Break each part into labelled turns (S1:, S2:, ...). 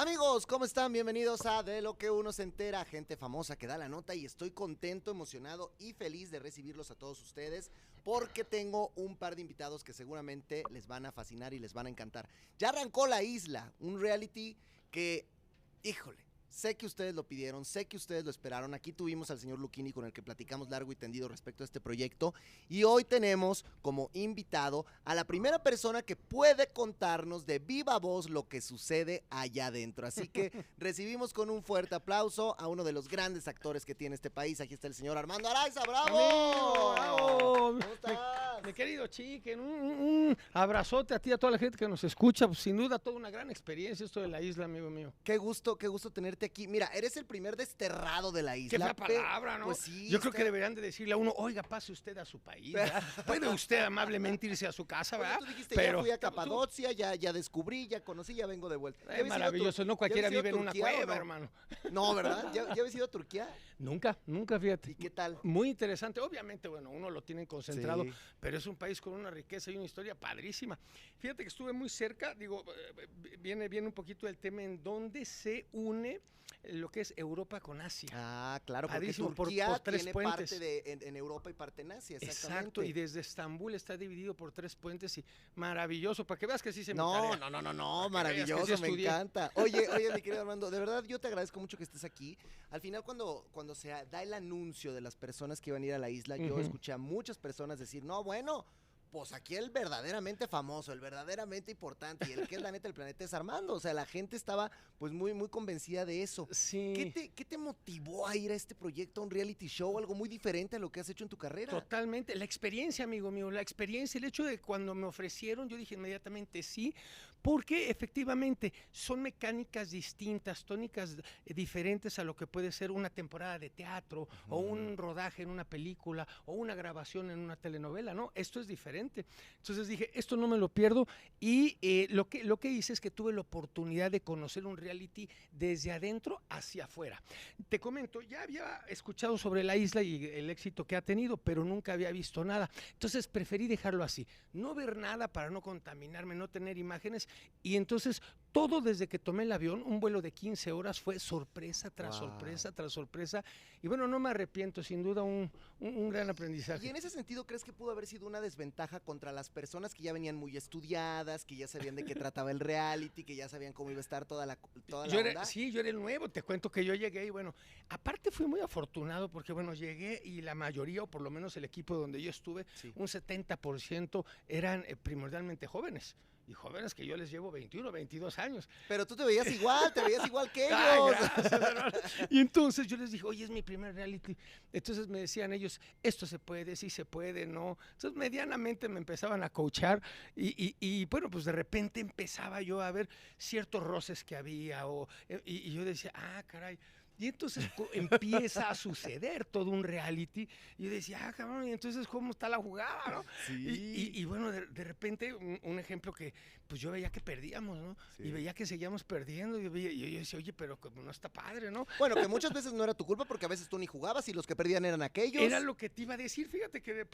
S1: Amigos, ¿cómo están? Bienvenidos a De lo que uno se entera, gente famosa que da la nota y estoy contento, emocionado y feliz de recibirlos a todos ustedes porque tengo un par de invitados que seguramente les van a fascinar y les van a encantar. Ya arrancó La Isla, un reality que, híjole, Sé que ustedes lo pidieron, sé que ustedes lo esperaron. Aquí tuvimos al señor Luquini con el que platicamos largo y tendido respecto a este proyecto. Y hoy tenemos como invitado a la primera persona que puede contarnos de viva voz lo que sucede allá adentro. Así que recibimos con un fuerte aplauso a uno de los grandes actores que tiene este país. Aquí está el señor Armando Araiza. ¡Bravo!
S2: Amigo, bravo.
S1: ¿Cómo estás?
S2: Mi querido Chicken, un, un abrazote a ti, a toda la gente que nos escucha. Pues, sin duda, toda una gran experiencia esto de la isla, amigo mío.
S1: Qué gusto, qué gusto tenerte aquí. Mira, eres el primer desterrado de la isla.
S2: Qué fea palabra, ¿no?
S1: Pues sí.
S2: Yo creo
S1: está-
S2: que deberían de decirle a uno, oiga, pase usted a su país, ¿verdad? Puede usted amablemente irse a su casa,
S1: Oye,
S2: ¿verdad?
S1: tú dijiste, ya fui a
S2: tú-
S1: Capadocia, ya, ya descubrí, ya conocí, ya vengo de vuelta. ¿Ya
S2: Es maravilloso, no cualquiera vive en una cueva,
S1: no?
S2: hermano.
S1: No, ¿verdad? ¿Ya, ya habías ido a Turquía?
S2: Nunca, nunca, fíjate.
S1: ¿Y qué tal?
S2: Muy interesante. Obviamente, bueno, uno lo tiene concentrado,
S1: Sí.
S2: pero es un país con una riqueza y una historia padrísima. Fíjate que estuve muy cerca, digo, eh, viene, viene un poquito el tema en donde se une eh, lo que es Europa con Asia.
S1: Ah, claro, porque
S2: Padrísimo,
S1: Turquía
S2: por tres
S1: tiene
S2: puentes.
S1: parte de, en, en Europa y parte en Asia, exactamente.
S2: Exacto, y desde Estambul está dividido por tres puentes y maravilloso, para que veas que sí se me
S1: No,
S2: tarea.
S1: no, no, no, no, maravilloso,
S2: sí
S1: me
S2: estudié.
S1: encanta. Oye, oye, mi querido Armando, de verdad yo te agradezco mucho que estés aquí. Al final, cuando, cuando se da el anuncio de las personas que iban a ir a la isla, yo escuché a muchas personas decir, no, bueno, pues aquí el verdaderamente famoso, el verdaderamente importante y el que es la neta del planeta es Armando. O sea, la gente estaba pues muy, muy convencida de eso.
S2: Sí.
S1: ¿Qué te, qué te motivó a ir a este proyecto, a un reality show, algo muy diferente a lo que has hecho en tu carrera?
S2: Totalmente, la experiencia, amigo mío, la experiencia, el hecho de cuando me ofrecieron, yo dije inmediatamente sí, porque efectivamente son mecánicas distintas, tónicas eh, diferentes a lo que puede ser una temporada de teatro o un rodaje en una película o una grabación en una telenovela, ¿no? Esto es diferente. Entonces dije, esto no me lo pierdo y eh, lo, que, lo que hice es que tuve la oportunidad de conocer un reality desde adentro hacia afuera. Te comento, ya había escuchado sobre la isla y el éxito que ha tenido, pero nunca había visto nada. Entonces preferí dejarlo así, no ver nada para no contaminarme, no tener imágenes. Y entonces todo desde que tomé el avión, un vuelo de 15 horas, fue sorpresa tras
S1: Wow.
S2: sorpresa tras sorpresa. Y bueno, no me arrepiento, sin duda un, un- un gran aprendizaje.
S1: Y en ese sentido, ¿crees que pudo haber sido una desventaja contra las personas que ya venían muy estudiadas, que ya sabían de qué trataba el reality, que ya sabían cómo iba a estar toda la, toda la
S2: Yo
S1: onda?
S2: era, sí, yo era el nuevo, te cuento que yo llegué y bueno, aparte fui muy afortunado porque bueno, llegué y la mayoría, o por lo menos el equipo donde yo estuve,
S1: Sí.
S2: un 70% eran eh, primordialmente jóvenes. Y jóvenes que yo les llevo 21, 22 años.
S1: Pero tú te veías igual, te veías igual que ellos.
S2: Ay, y entonces yo les dije, oye, es mi primer reality. Entonces me decían ellos, esto se puede, sí se puede, no. Entonces medianamente me empezaban a coachar y, y- y, bueno, pues de repente empezaba yo a ver ciertos roces que había o, eh, y, y yo decía, ah, caray. Y entonces empieza a suceder todo un reality. Y yo decía, ah, cabrón, y entonces, ¿cómo está la jugada, no?
S1: Sí.
S2: Y, y- y bueno, de, de repente, un, un ejemplo que, pues yo veía que perdíamos, ¿no?
S1: Sí.
S2: Y veía que seguíamos perdiendo. Y yo, veía- y yo decía, oye, pero como no está padre, ¿no?
S1: Bueno, que muchas veces no era tu culpa porque a veces tú ni jugabas y los que perdían eran aquellos.
S2: Era lo que te iba a decir, fíjate que... de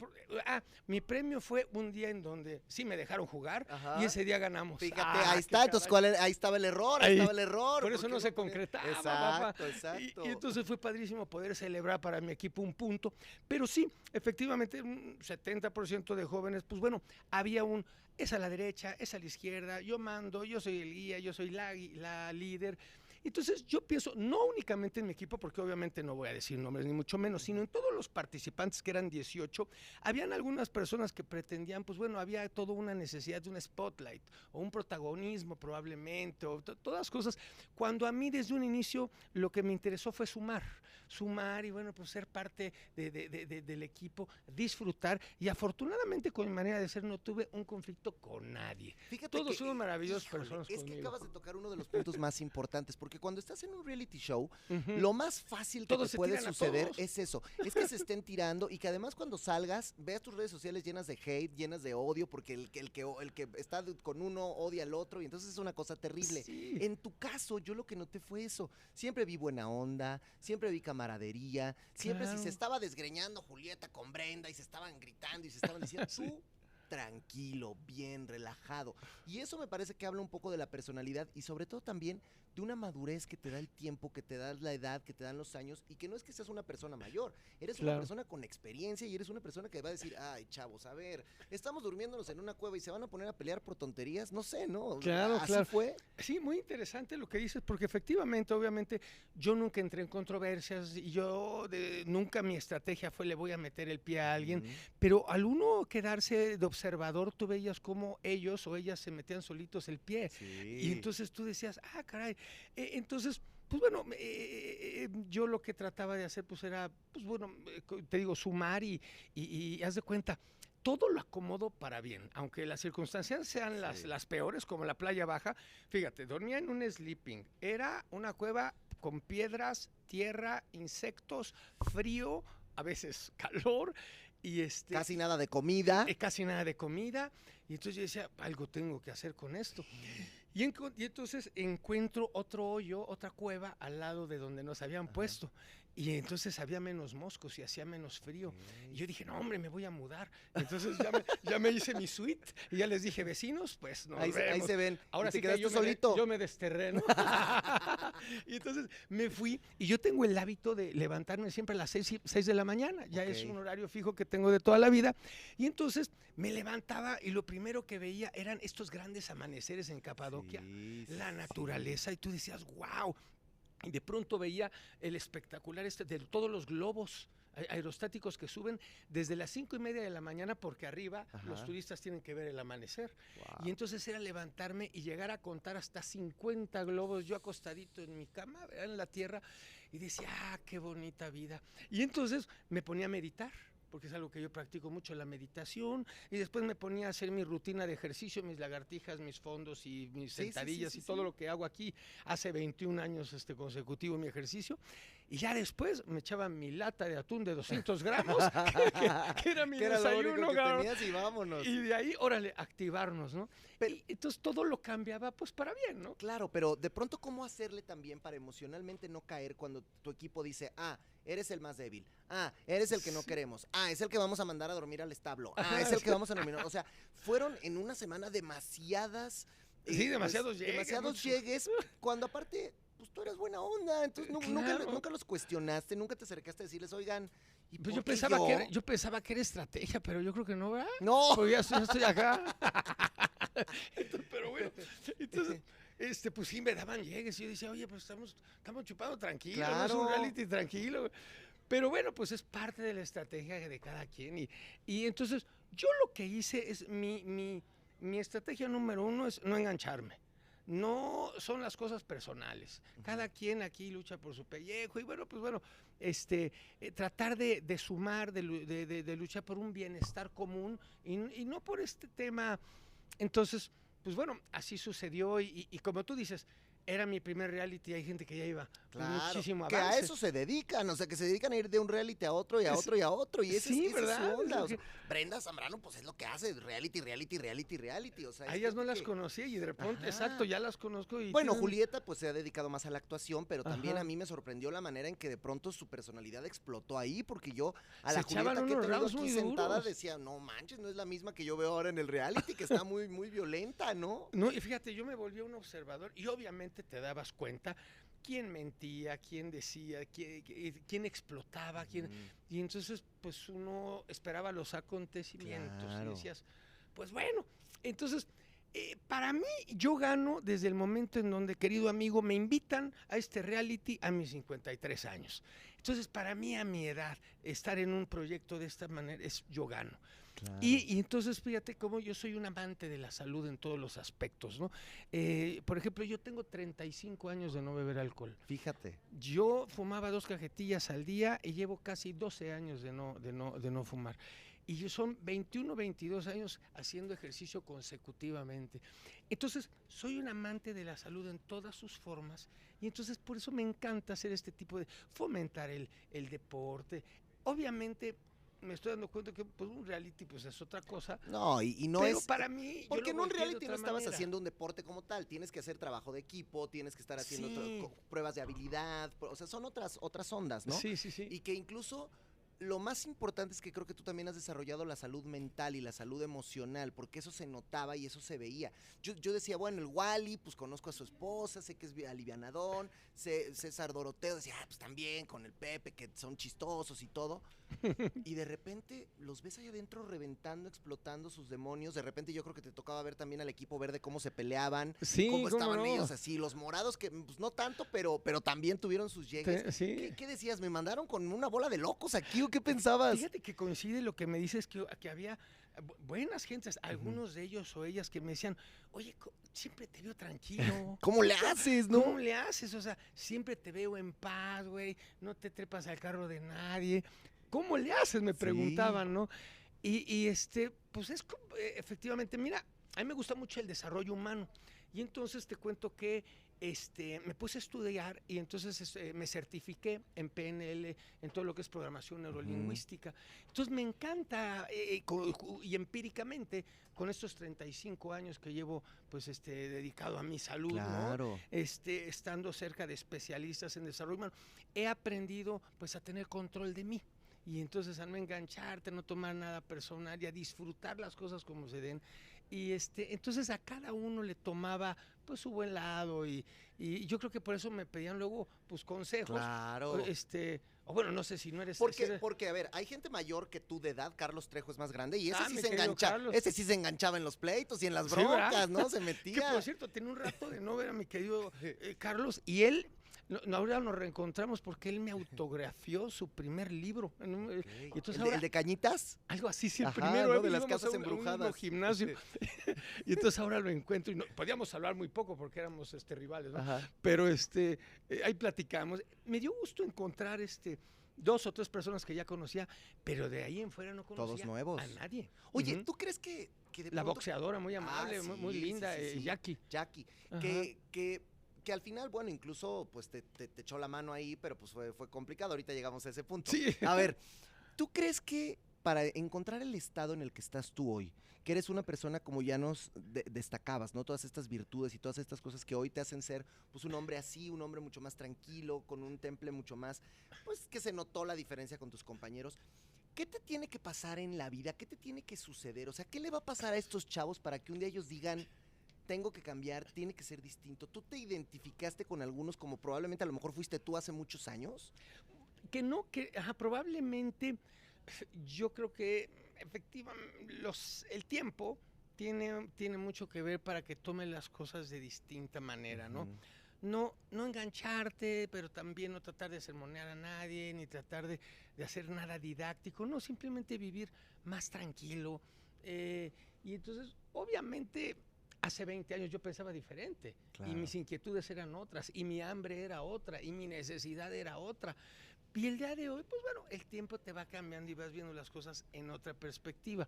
S2: ah, mi premio fue un día en donde sí me dejaron jugar
S1: Ajá.
S2: y ese día ganamos.
S1: Fíjate,
S2: Ah,
S1: ahí está, entonces
S2: caray.
S1: ¿cuál era? ahí estaba el error, ahí,
S2: Ahí.
S1: estaba el error.
S2: Por eso
S1: ¿por qué
S2: no se concretaba,
S1: Exacto,
S2: papá.
S1: exacto.
S2: Y, y entonces fue padrísimo poder celebrar para mi equipo un punto. Pero sí, efectivamente, un 70% de jóvenes, pues bueno, había un, es a la derecha, es a la izquierda, yo mando, yo soy el guía, yo soy la, la líder. Entonces yo pienso, no únicamente en mi equipo, porque obviamente no voy a decir nombres ni mucho menos, sino en todos los participantes que eran 18, habían algunas personas que pretendían, pues bueno, había toda una necesidad de un spotlight o un protagonismo probablemente, o to- todas cosas, cuando a mí desde un inicio lo que me interesó fue sumar, sumar y bueno, pues ser parte de- de- de- de- del equipo, disfrutar y afortunadamente con mi manera de ser no tuve un conflicto con nadie.
S1: Fíjate
S2: Todos
S1: que,
S2: son maravillosas personas
S1: Es que acabas de tocar uno de los puntos más importantes, porque cuando estás en un reality show, lo más fácil que
S2: Todos
S1: te puede suceder es eso, es que se estén tirando y que además cuando salgas veas tus redes sociales llenas de hate, llenas de odio, porque el, que- el, que, el que está con uno odia al otro y entonces es una cosa terrible.
S2: Sí.
S1: En tu caso, yo lo que noté fue eso. Siempre vi buena onda, siempre vi camaradería, siempre si se estaba desgreñando Julieta con Brenda y se estaban gritando y se estaban diciendo,
S2: Sí.
S1: tú tranquilo, bien, relajado. Y eso me parece que habla un poco de la personalidad y sobre todo también de una madurez que te da el tiempo, que te da la edad, que te dan los años y que no es que seas una persona mayor, eres una persona con experiencia y eres una persona que va a decir, ay, chavos, a ver, estamos durmiéndonos en una cueva y se van a poner a pelear por tonterías, no sé, ¿no?
S2: Claro,
S1: Así
S2: claro.
S1: fue.
S2: Sí, muy interesante lo que dices, porque efectivamente, obviamente, yo nunca entré en controversias y yo de- nunca mi estrategia fue le voy a meter el pie a alguien, pero al uno quedarse de observador, tú veías cómo ellos o ellas se metían solitos el pie. Y entonces tú decías, ah, caray. Eh, entonces, pues bueno, eh, eh, yo lo que trataba de hacer, pues era, pues bueno, te digo, sumar y, y, y haz de cuenta. Todo lo acomodo para bien, aunque las circunstancias sean las,
S1: Sí.
S2: las peores, como la playa baja. Fíjate, dormía en un sleeping. Era una cueva con piedras, tierra, insectos, frío, a veces calor y este
S1: Casi nada de comida.
S2: eh, casi nada de comida. Y entonces yo decía, algo tengo que hacer con esto. Y, enco- y entonces encuentro otro hoyo, otra cueva al lado de donde nos habían
S1: Ajá.
S2: puesto. Y entonces había menos moscos y hacía menos frío. Y yo dije, no, hombre, me voy a mudar. Entonces ya me, ya me hice mi suite y ya les dije, vecinos, pues nos
S1: ahí, se, ahí
S2: vemos".
S1: se ven.
S2: Ahora
S1: te
S2: sí que
S1: quedaste
S2: yo me,
S1: solito.
S2: yo me desterré, ¿no? y entonces me fui y yo tengo el hábito de levantarme siempre a las 6, de la mañana. Ya es un horario fijo que tengo de toda la vida. Y entonces me levantaba y lo primero que veía eran estos grandes amaneceres en
S1: sí,
S2: la
S1: sí.
S2: naturaleza y tú decías, wow. Y de pronto veía el espectacular este de todos los globos aerostáticos que suben desde las cinco y media de la mañana porque arriba los turistas tienen que ver el amanecer. Y entonces era levantarme y llegar a contar hasta 50 globos, yo acostadito en mi cama, en la tierra, y decía, ah, qué bonita vida. Y entonces me ponía a meditar, porque es algo que yo practico mucho, la meditación, y después me ponía a hacer mi rutina de ejercicio, mis lagartijas, mis fondos y mis
S1: Sí, sí, sí,
S2: sentadillas
S1: sí,
S2: y todo lo que hago aquí hace 21 años este consecutivo mi ejercicio. Y ya después me echaba mi lata de atún de 200 gramos, que, que- que era mi
S1: era lo
S2: desayuno,
S1: que y vámonos.
S2: Y de ahí, órale, activarnos, ¿no?
S1: Pero-
S2: y entonces todo lo cambiaba pues para bien, ¿no?
S1: Claro, pero de pronto, ¿cómo hacerle también para emocionalmente no caer cuando tu equipo dice, ah, eres el más débil, ah, eres el que no
S2: Sí.
S1: queremos, ah, es el que vamos a mandar a dormir al establo, ah, es el que vamos a nominar? O sea, fueron en una semana demasiadas... eh,
S2: Sí, demasiados llegues,
S1: Demasiados llegues, cuando aparte, pues tú eres buena onda, entonces nunca,
S2: Claro.
S1: nunca los cuestionaste, nunca te acercaste a decirles, oigan, ¿y
S2: Pues yo pensaba, Que era, yo pensaba que era estrategia, pero yo creo que no, ¿verdad?
S1: No,
S2: Pues ya, estoy- ya estoy acá. Entonces, pero bueno, entonces, este, pues sí me daban llegues. Y yo decía, oye, pues estamos, estamos chupando tranquilo, no es un reality tranquilo. Pero bueno, pues es parte de la estrategia de cada quien. Y, y entonces, yo lo que hice es, mi, mi, mi estrategia número uno es no engancharme. No son las cosas personales. Cada quien aquí lucha por su pellejo y bueno, pues bueno, este, eh, tratar de, de sumar, de, de- de- luchar por un bienestar común y, y no por este tema. Entonces, pues bueno, así sucedió y, y- y como tú dices, era mi primer reality, hay gente que ya iba
S1: Claro,
S2: muchísimo
S1: que
S2: avance.
S1: a eso se dedican, o sea, que se dedican a ir de un reality a otro y a otro y a otro, y
S2: sí,
S1: es,
S2: ¿verdad? Es
S1: onda.
S2: lo
S1: o sea,
S2: que-
S1: Brenda Zambrano, pues es lo que hace, reality, reality, reality, reality, o sea.
S2: A ellas no las
S1: que-
S2: conocía y de repente,
S1: Ajá.
S2: exacto, ya las conozco y
S1: Bueno,
S2: tienen-
S1: Julieta pues se ha dedicado más a la actuación, pero también
S2: Ajá.
S1: a mí me sorprendió la manera en que de pronto su personalidad explotó ahí, porque yo a la Julieta que he tenido aquí sentada
S2: duros.
S1: decía, no manches, no es la misma que yo veo ahora en el reality, que está muy, muy violenta, ¿no?
S2: No, y fíjate, yo me volví un observador y obviamente te dabas cuenta quién mentía, quién decía, quién, quién explotaba, quién... Y entonces, pues uno esperaba los acontecimientos
S1: Claro.
S2: y decías, pues bueno, entonces, eh, para mí, yo gano desde el momento en donde, querido amigo, me invitan a este reality a mis 53 años. Entonces, para mí, a mi edad, estar en un proyecto de esta manera, es yo gano. Y, y entonces fíjate cómo yo soy un amante de la salud en todos los aspectos, ¿no? Eh, por ejemplo, yo tengo 35 años de no beber alcohol.
S1: Fíjate.
S2: Yo fumaba dos cajetillas al día y llevo casi 12 años de no, de no, de no fumar. Y yo son 21, 22 años haciendo ejercicio consecutivamente. Entonces, soy un amante de la salud en todas sus formas y entonces por eso me encanta hacer este tipo de fomentar el, el deporte. Obviamente, me estoy dando cuenta que pues, un reality pues es otra cosa.
S1: No, y, y no
S2: pero
S1: es...
S2: para mí,
S1: Porque en un reality no estabas
S2: manera.
S1: haciendo un deporte como tal, tienes que hacer trabajo de equipo, tienes que estar haciendo
S2: Sí.
S1: pruebas de habilidad, o sea, son otras, otras ondas, ¿no?
S2: Sí, sí, sí.
S1: Y que incluso lo más importante es que creo que tú también has desarrollado la salud mental y la salud emocional, porque eso se notaba y eso se veía. Yo, yo decía, bueno, el Wally, pues conozco a su esposa, sé que es alivianadón, César Doroteo decía, ah, pues también con el Pepe, que son chistosos y todo. y de repente los ves ahí adentro reventando, explotando sus demonios. De repente yo creo que te tocaba ver también al equipo verde cómo se peleaban,
S2: sí,
S1: cómo estaban ellos así, los morados que pues no tanto, pero, pero también tuvieron sus llegues.
S2: ¿Qué,
S1: ¿Qué, decías? ¿Me mandaron con una bola de locos aquí o qué pensabas?
S2: Fíjate que coincide lo que me dices que, que había buenas gentes, algunos de ellos o ellas que me decían, oye, siempre te veo tranquilo.
S1: ¿Cómo le haces, no?
S2: ¿Cómo le haces? O sea, siempre te veo en paz, güey, no te trepas al carro de nadie. ¿Cómo le haces? Me preguntaban, ¿no? Y, y, este, pues es eh, efectivamente, mira, a mí me gusta mucho el desarrollo humano. Y entonces te cuento que este, me puse a estudiar y entonces este, me certifiqué en PNL, en todo lo que es programación neurolingüística. Entonces me encanta eh, y empíricamente con estos 35 años que llevo pues este dedicado a mi salud, este estando cerca de especialistas en desarrollo humano, he aprendido pues a tener control de mí y entonces a no engancharte, no tomar nada personal y a disfrutar las cosas como se den. Y este, entonces a cada uno le tomaba pues su buen lado y, y yo creo que por eso me pedían luego pues consejos.
S1: Claro.
S2: Este, o bueno, no sé si no eres...
S1: Porque, porque a ver, hay gente mayor que tú de edad, Carlos Trejo es más grande y ese ah, sí se enganchaba, ese sí se enganchaba en los pleitos y en las broncas, ¿no? Se metía.
S2: Que por cierto, tiene un rato de no ver a mi querido eh, Carlos y él no, ahora nos reencontramos porque él me autografió su primer libro.
S1: Eh, entonces ¿El, de Cañitas?
S2: Algo así, sí, el primero.
S1: de las casas embrujadas.
S2: gimnasio. y entonces ahora lo encuentro y no, podíamos hablar muy poco porque éramos este, rivales, ¿no? Pero este, eh, ahí platicamos. Me dio gusto encontrar este dos o tres personas que ya conocía, pero de ahí en fuera no conocía
S1: Todos nuevos.
S2: a nadie.
S1: Oye, ¿tú crees que,
S2: la boxeadora muy amable, ah, muy, linda, eh, Jackie.
S1: Jackie, que, que que al final, bueno, incluso pues te, echó la mano ahí, pero pues fue, fue complicado. Ahorita llegamos a ese punto.
S2: Sí.
S1: A ver, ¿tú crees que para encontrar el estado en el que estás tú hoy, que eres una persona como ya nos destacabas, ¿no? Todas estas virtudes y todas estas cosas que hoy te hacen ser, pues, un hombre así, un hombre mucho más tranquilo, con un temple mucho más, pues, que se notó la diferencia con tus compañeros. ¿Qué te tiene que pasar en la vida? ¿Qué te tiene que suceder? O sea, ¿qué le va a pasar a estos chavos para que un día ellos digan, tengo que cambiar, tiene que ser distinto. ¿Tú te identificaste con algunos como probablemente a lo mejor fuiste tú hace muchos años?
S2: Que no, que probablemente yo creo que efectivamente los, el tiempo tiene, tiene mucho que ver para que tome las cosas de distinta manera, ¿no? No, no engancharte, pero también no tratar de sermonear a nadie, ni tratar de, hacer nada didáctico, no, simplemente vivir más tranquilo. Eh, y entonces, obviamente, Hace 20 años yo pensaba diferente y mis inquietudes eran otras y mi hambre era otra y mi necesidad era otra. Y el día de hoy, pues bueno, el tiempo te va cambiando y vas viendo las cosas en otra perspectiva.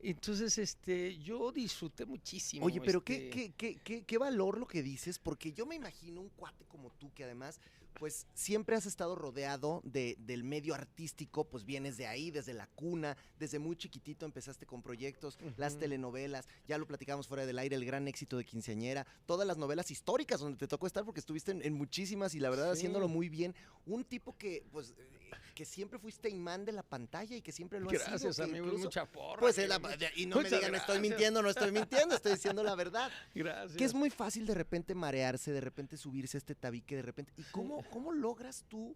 S2: Entonces, este, yo disfruté muchísimo.
S1: Oye, pero
S2: ¿qué,
S1: qué, qué, qué, qué valor lo que dices, porque yo me imagino un cuate como tú que además pues siempre has estado rodeado de, del medio artístico, pues vienes de ahí, desde la cuna, desde muy chiquitito empezaste con proyectos, las telenovelas, ya lo platicamos fuera del aire, el gran éxito de Quinceañera, todas las novelas históricas donde te tocó estar porque estuviste en, muchísimas y la verdad haciéndolo muy bien. Un tipo que, pues, que siempre fuiste imán de la pantalla y que siempre lo
S2: has
S1: sido.
S2: Gracias, amigo, mucha porra.
S1: Pues, y no me digan, estoy mintiendo, no estoy mintiendo, estoy diciendo la verdad.
S2: Gracias.
S1: Que es muy fácil de repente marearse, de repente subirse a este tabique, de repente. ¿Y cómo, cómo logras tú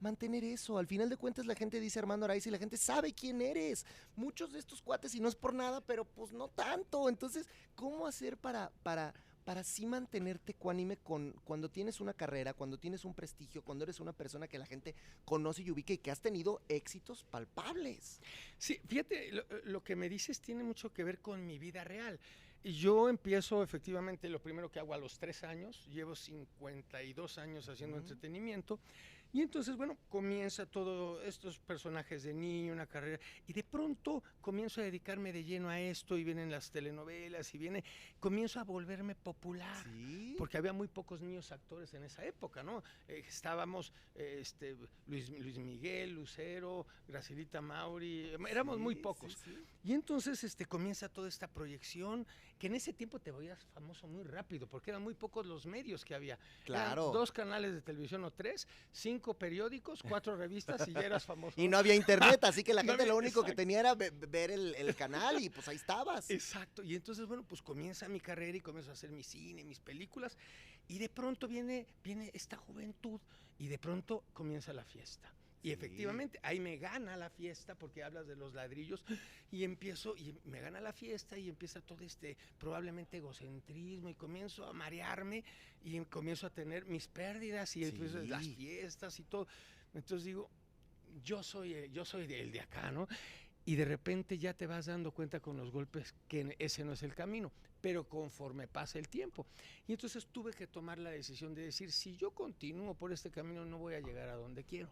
S1: mantener eso? Al final de cuentas la gente dice Armando Araiza y la gente sabe quién eres. Muchos de estos cuates, y no es por nada, pero pues no tanto. Entonces, ¿cómo hacer para, para, para sí mantenerte cuánime con cuando tienes una carrera, cuando tienes un prestigio, cuando eres una persona que la gente conoce y ubica y que has tenido éxitos palpables.
S2: Sí, fíjate, lo, que me dices tiene mucho que ver con mi vida real. Yo empiezo efectivamente, lo primero que hago a los tres años, llevo 52 años haciendo entretenimiento y entonces, bueno, comienza todos estos personajes de niño, una carrera, y de pronto comienzo a dedicarme de lleno a esto, y vienen las telenovelas, y viene, comienzo a volverme popular, porque había muy pocos niños actores en esa época, ¿no? Eh, estábamos este, Luis, Luis, Miguel, Lucero, Gracilita Mauri, éramos muy pocos. y entonces este, comienza toda esta proyección que en ese tiempo te volvías famoso muy rápido, porque eran muy pocos los medios que había. Eran
S1: Claro.
S2: dos canales de televisión o tres, cinco periódicos, cuatro revistas y ya eras famoso.
S1: Y no había internet, así que la
S2: No
S1: gente
S2: había-
S1: lo único que tenía era ve- ver el, el canal y pues ahí estabas.
S2: Exacto. Y entonces, bueno, pues comienza mi carrera y comienzo a hacer mi cine, mis películas. Y de pronto viene, viene esta juventud y de pronto comienza la fiesta. Y
S1: Sí.
S2: efectivamente, ahí me gana la fiesta porque hablas de los ladrillos y empiezo, y me gana la fiesta y empieza todo este probablemente egocentrismo y comienzo a marearme y comienzo a tener mis pérdidas y empiezo las
S1: Sí.
S2: fiestas y todo. Entonces digo, yo soy, el- yo soy el de acá, ¿no? Y de repente ya te vas dando cuenta con los golpes que ese no es el camino, pero conforme pasa el tiempo. Y entonces tuve que tomar la decisión de decir, si yo continúo por este camino no voy a llegar a donde quiero.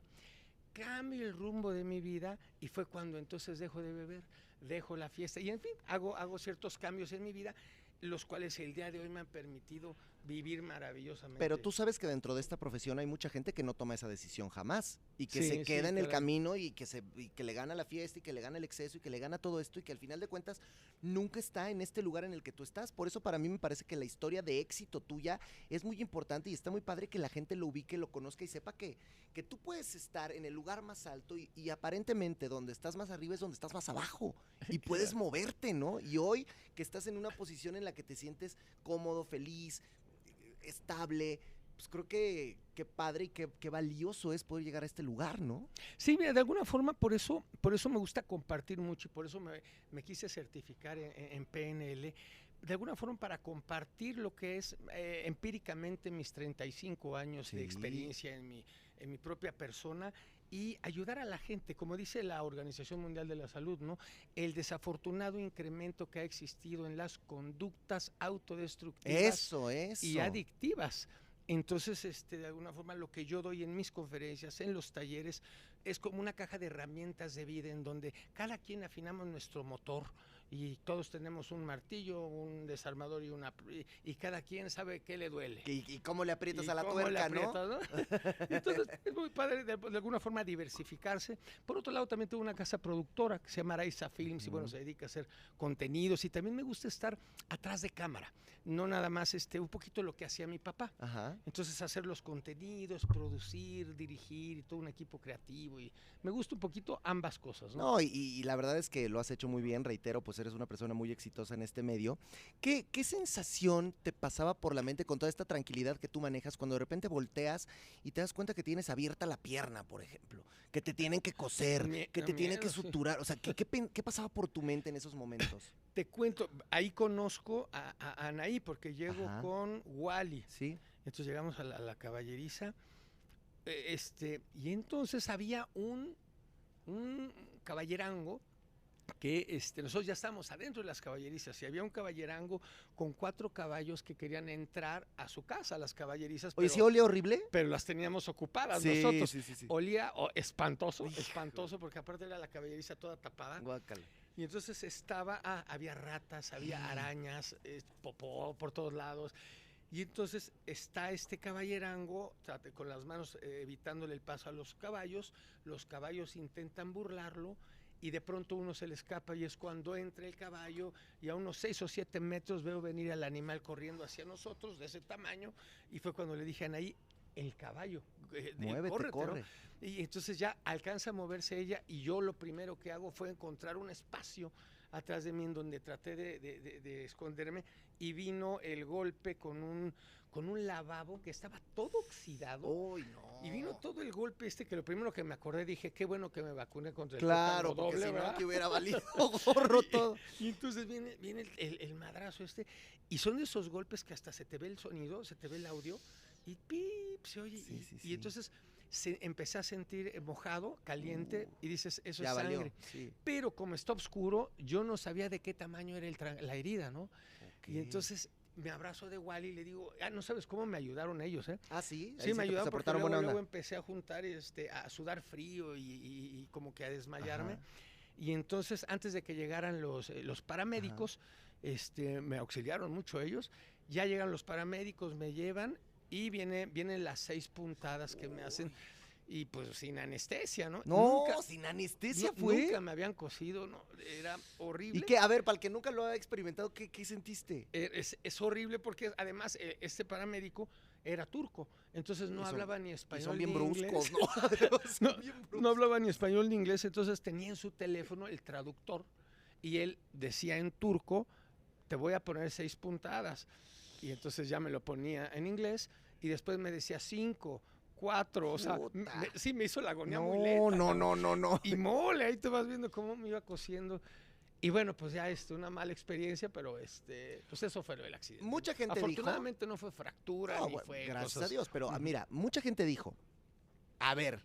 S2: Cambio el rumbo de mi vida y fue cuando entonces dejo de beber, dejo la fiesta y en fin, hago, hago ciertos cambios en mi vida, los cuales el día de hoy me han permitido vivir maravillosamente.
S1: Pero tú sabes que dentro de esta profesión hay mucha gente que no toma esa decisión jamás y que
S2: Sí,
S1: se
S2: sí,
S1: queda en el camino y que, se, y que le gana la fiesta y que le gana el exceso y que le gana todo esto y que al final de cuentas nunca está en este lugar en el que tú estás. Por eso para mí me parece que la historia de éxito tuya es muy importante y está muy padre que la gente lo ubique, lo conozca y sepa que, que tú puedes estar en el lugar más alto y, y aparentemente donde estás más arriba es donde estás más abajo y puedes moverte, ¿no? Y hoy que estás en una posición en la que te sientes cómodo, feliz, estable, pues creo que qué padre y qué, qué valioso es poder llegar a este lugar, ¿no?
S2: Sí, mira, de alguna forma por eso, por eso me gusta compartir mucho y por eso me, me quise certificar en, PNL. De alguna forma para compartir lo que es eh, empíricamente mis 35 años de experiencia en mi, en mi propia persona y ayudar a la gente, como dice la Organización Mundial de la Salud, ¿no? El desafortunado incremento que ha existido en las conductas autodestructivas
S1: Eso, eso.
S2: y adictivas. Entonces, este, de alguna forma, lo que yo doy en mis conferencias, en los talleres, es como una caja de herramientas de vida en donde cada quien afinamos nuestro motor y todos tenemos un martillo, un desarmador y una y, cada quien sabe qué le duele.
S1: ¿Y, y cómo le aprietas
S2: ¿Y
S1: a la
S2: cómo le
S1: tuerca, no?
S2: aprietas, no? Entonces, es muy padre de, de alguna forma diversificarse. Por otro lado, también tengo una casa productora que se llama Araiza Films y bueno, se dedica a hacer contenidos y también me gusta estar atrás de cámara, no nada más este, un poquito lo que hacía mi papá.
S1: Ajá.
S2: Entonces hacer los contenidos, producir, dirigir y todo un equipo creativo y me gusta un poquito ambas cosas, ¿no?
S1: No, y, y la verdad es que lo has hecho muy bien, reitero, pues eres una persona muy exitosa en este medio. ¿Qué, ¿Qué sensación te pasaba por la mente con toda esta tranquilidad que tú manejas cuando de repente volteas y te das cuenta que tienes abierta la pierna, por ejemplo? Que te tienen que coser, que te tienen que
S2: sí.
S1: suturar. O sea, ¿qué, qué, qué pasaba por tu mente en esos momentos?
S2: Te cuento, ahí conozco a, a Anaí porque llego
S1: Ajá.
S2: con Wally.
S1: ¿Sí?
S2: Entonces llegamos a la, a la caballeriza. eh, Este, y entonces había un, un caballerango que este, nosotros ya estábamos adentro de las caballerizas y había un caballerango con cuatro caballos que querían entrar a su casa, las caballerizas,
S1: Oye,
S2: pero,
S1: ¿sí olía horrible?
S2: pero las teníamos ocupadas
S1: Sí,
S2: nosotros.
S1: sí, sí.
S2: Olía oh, espantoso,
S1: Híjole.
S2: espantoso, porque aparte era la caballeriza toda tapada.
S1: Guácala.
S2: Y entonces estaba, ah, había ratas, había arañas, eh, popó por todos lados. Y entonces está este caballerango con las manos eh, evitándole el paso a los caballos. Los caballos intentan burlarlo y de pronto uno se le escapa y es cuando entra el caballo y a unos 6 o 7 metros veo venir al animal corriendo hacia nosotros de ese tamaño y fue cuando le dije a Anaí, el caballo, eh, de-
S1: Muévete,
S2: córrete, ¿no?".
S1: corre.
S2: Y entonces ya alcanza a moverse ella y yo lo primero que hago fue encontrar un espacio atrás de mí en donde traté de, de- de- de esconderme y vino el golpe con un, con un lavabo que estaba todo oxidado.
S1: Uy, no.
S2: Y vino todo el golpe este que lo primero que me acordé dije, qué bueno que me vacuné contra el
S1: Claro, porque
S2: doble,
S1: si que hubiera valido gorro todo.
S2: Y entonces viene, viene el, el- el madrazo este, y son de esos golpes que hasta se te ve el sonido, se te ve el audio, y pip, se oye.
S1: Sí,
S2: y,
S1: sí,
S2: y
S1: sí.
S2: entonces se, empecé a sentir mojado, caliente, y dices, eso es
S1: valió.
S2: sangre.
S1: Sí.
S2: Pero como está oscuro, yo no sabía de qué tamaño era el la herida, ¿no? Y entonces me abrazo de Wally y le digo, ah, no sabes cómo me ayudaron ellos, ¿eh?
S1: Ah, sí.
S2: Sí,
S1: ahí
S2: me ayudaron porque luego, luego empecé a juntar, este, a sudar frío y, y- y como que a desmayarme.
S1: Ajá.
S2: Y entonces, antes de que llegaran los, eh, los paramédicos, este, me auxiliaron mucho ellos. Ya llegan los paramédicos, me llevan y viene, vienen las seis puntadas que me hacen. Y pues sin anestesia, ¿no?
S1: No,
S2: Nunca-
S1: sin anestesia fue.
S2: Nunca me habían cosido, no, era horrible.
S1: Y que, a ver, para el que nunca lo ha experimentado, ¿qué, qué sentiste?
S2: Eh, Es, es horrible porque además eh, este paramédico era turco, entonces no
S1: son-
S2: hablaba ni español
S1: son bien
S2: ni inglés.
S1: bruscos, ¿no? Son
S2: No,
S1: bien
S2: No
S1: bruscos.
S2: hablaba ni español ni inglés, entonces tenía en su teléfono el traductor y él decía en turco, te voy a poner seis puntadas. Y entonces ya me lo ponía en inglés y después me decía cinco, cuatro, o sea, me- sí me hizo la agonía muy
S1: No,
S2: lenta.
S1: no,
S2: cabrón.
S1: no, no, no.
S2: Y mole, ahí te vas viendo cómo me iba cosiendo. Y bueno, pues ya este, una mala experiencia, pero este, pues eso fue lo del accidente.
S1: Mucha gente dijo.
S2: Afortunadamente no fue fractura
S1: No,
S2: ni
S1: bueno,
S2: fue
S1: gracias
S2: cosas-
S1: a Dios, pero ah, mira, mucha gente dijo, a ver,